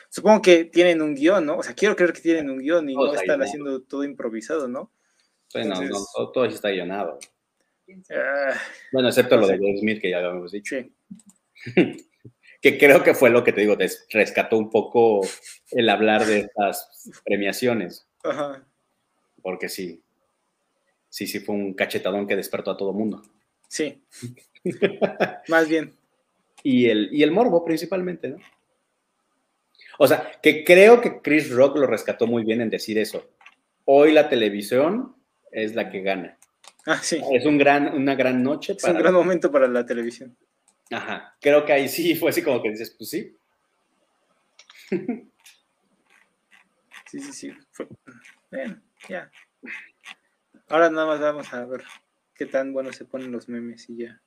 Speaker 2: supongo que tienen un guion, ¿no? O sea, quiero creer que tienen un guion y no están haciendo todo improvisado, ¿no?
Speaker 1: Bueno, no, todo, todo, está guionado. Ah. bueno, excepto lo de Will Smith, que ya lo hemos dicho. que creo que fue lo que te digo, te rescató un poco el hablar de estas premiaciones.
Speaker 2: Ajá.
Speaker 1: Porque sí, sí, sí fue un cachetadón que despertó a todo mundo.
Speaker 2: Sí. Más bien.
Speaker 1: Y el, y el morbo principalmente, ¿no? O sea, que creo que Chris Rock lo rescató muy bien en decir eso. Hoy la televisión es la que gana.
Speaker 2: Ah, sí.
Speaker 1: Es un gran, una gran noche.
Speaker 2: Es un gran momento para la televisión.
Speaker 1: Ajá, creo que ahí sí fue así como que dices, pues sí.
Speaker 2: Sí, sí, sí. Bueno, ya. Ahora nada más vamos a ver qué tan buenos se ponen los memes y ya.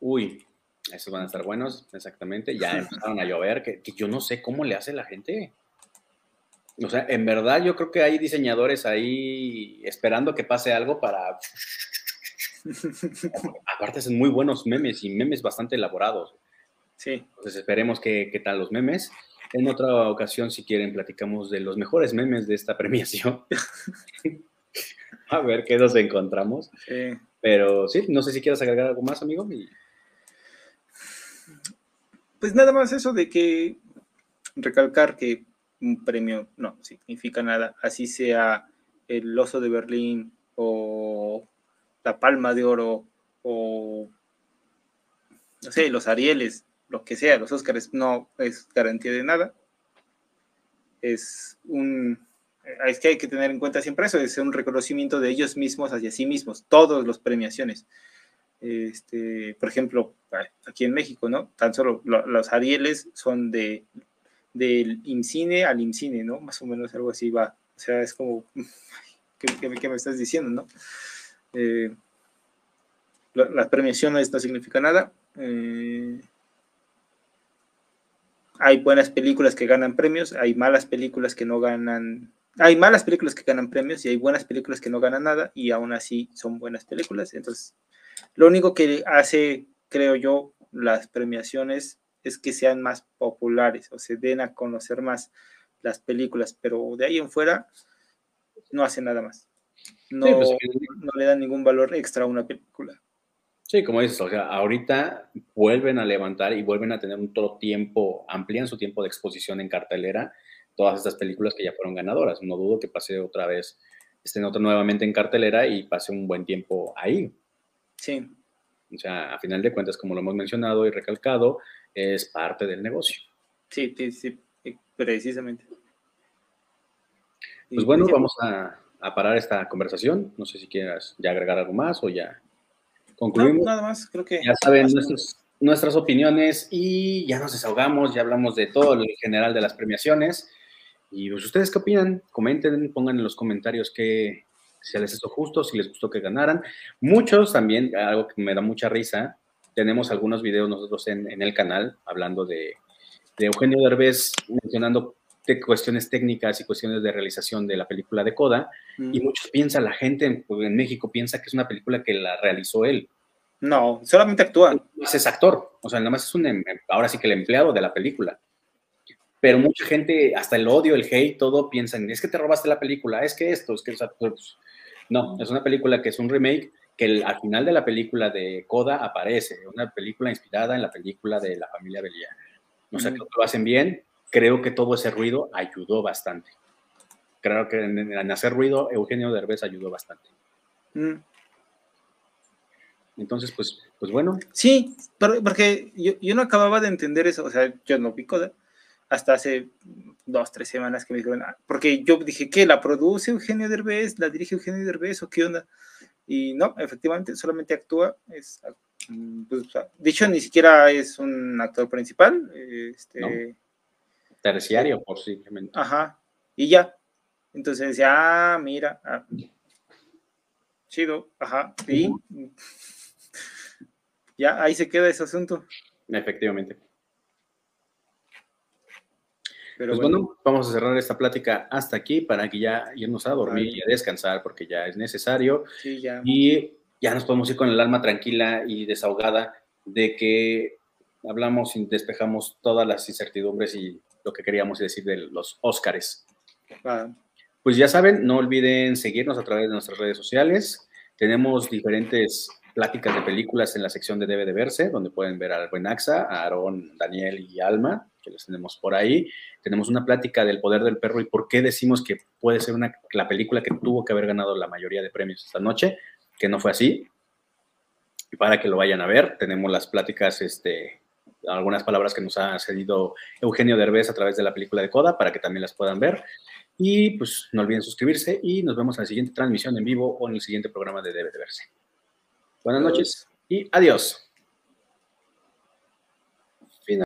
Speaker 1: Uy, esos van a estar buenos, exactamente. Ya empezaron a llover, que, yo no sé cómo le hace la gente. O sea, en verdad yo creo que hay diseñadores ahí esperando que pase algo para... Aparte son muy buenos memes y memes bastante elaborados.
Speaker 2: Sí.
Speaker 1: Entonces esperemos que, que tal los memes. En otra ocasión, si quieren, platicamos de los mejores memes de esta premiación. a ver qué nos encontramos.
Speaker 2: Sí.
Speaker 1: Pero sí, no sé si quieres agregar algo más, amigo.
Speaker 2: Pues nada más eso de que recalcar que un premio no significa nada, así sea el oso de Berlín o la palma de oro o no sé, los Arieles, lo que sea, los Óscares no es garantía de nada. Es un es que hay que tener en cuenta siempre eso, es un reconocimiento de ellos mismos hacia sí mismos, todos los premiaciones. Este, por ejemplo, aquí en México, ¿no? Tan solo los Arieles son de del IMCINE al IMCINE, ¿no? Más o menos algo así va. O sea, es como, ¿qué, me estás diciendo, no? Eh, las premiaciones no significa nada. Eh, hay buenas películas que ganan premios, hay malas películas que no ganan hay malas películas que ganan premios y hay buenas películas que no ganan nada y aún así son buenas películas. Entonces, lo único que hace, creo yo, las premiaciones es que sean más populares o se den a conocer más las películas, pero de ahí en fuera no hace nada más. No, pues, no le dan ningún valor extra a una película.
Speaker 1: Sí, como dices, o sea, ahorita vuelven a levantar y vuelven a tener un todo tiempo, amplían su tiempo de exposición en cartelera todas estas películas que ya fueron ganadoras. No dudo que pase otra vez, estén otra nuevamente en cartelera y pase un buen tiempo ahí.
Speaker 2: Sí.
Speaker 1: O sea, a final de cuentas, como lo hemos mencionado y recalcado, es parte del negocio.
Speaker 2: Sí, sí, sí, precisamente.
Speaker 1: Pues bueno, vamos a, parar esta conversación. No sé si quieras ya agregar algo más o ya concluimos.
Speaker 2: nada más, creo que.
Speaker 1: Ya saben nuestras opiniones y ya nos desahogamos, ya hablamos de todo el general de las premiaciones. Y pues, ¿ustedes qué opinan? Comenten, pongan en los comentarios que si les hizo justo, si les gustó que ganaran. Muchos también, algo que me da mucha risa, tenemos algunos videos nosotros en, el canal hablando de, Eugenio Derbez mencionando de cuestiones técnicas y cuestiones de realización de la película de Coda. Y mm. muchos piensan, la gente en, en, México piensa que es una película que la realizó él.
Speaker 2: No, solamente actúa.
Speaker 1: Es actor, o sea, nada más es un, em, ahora sí que el empleado de la película pero mucha gente, hasta el odio, el hate, todo piensan, es que te robaste la película, es que esto, es que... Pues, no, es una película que es un remake que al final de la película de Coda aparece, una película inspirada en la película de la familia Belia. O sea, que lo hacen bien, creo que todo ese ruido ayudó bastante. Creo que en, hacer ruido Eugenio Derbez ayudó bastante. Mm. Entonces, pues, pues bueno.
Speaker 2: Sí, porque yo, yo, no acababa de entender eso, o sea, yo no vi Coda, hasta hace dos, tres semanas que me dijeron, ah", porque yo dije, ¿qué? ¿La produce Eugenio Derbez? ¿La dirige Eugenio Derbez o qué onda? Y no, efectivamente, solamente actúa. Es, mm, pues, dicho, ni siquiera es un actor principal. Este,
Speaker 1: Terciario, posiblemente.
Speaker 2: Ajá, y ya. Entonces decía, ah, mira, ah, chido, ajá, y ya ahí se queda ese asunto.
Speaker 1: Efectivamente pues bueno. vamos a cerrar esta plática hasta aquí para que ya irnos a dormir y a descansar porque ya es necesario. Y ya nos podemos ir con el alma tranquila y desahogada de que hablamos y despejamos todas las incertidumbres y lo que queríamos decir de los Óscares. Pues ya saben, no olviden seguirnos a través de nuestras redes sociales. Tenemos diferentes pláticas de películas en la sección de Debe de Verse, donde pueden ver a Buenaxa, a Aarón, Daniel y Alma, que los tenemos por ahí. Tenemos una plática del poder del perro y por qué decimos que puede ser una, la película que tuvo que haber ganado la mayoría de premios esta noche, que no fue así. Y para que lo vayan a ver, tenemos las pláticas, este, algunas palabras que nos ha cedido Eugenio Derbez a través de la película de Coda, para que también las puedan ver. Y pues no olviden suscribirse y nos vemos en la siguiente transmisión en vivo o en el siguiente programa de Debe de Verse. Buenas noches y adiós.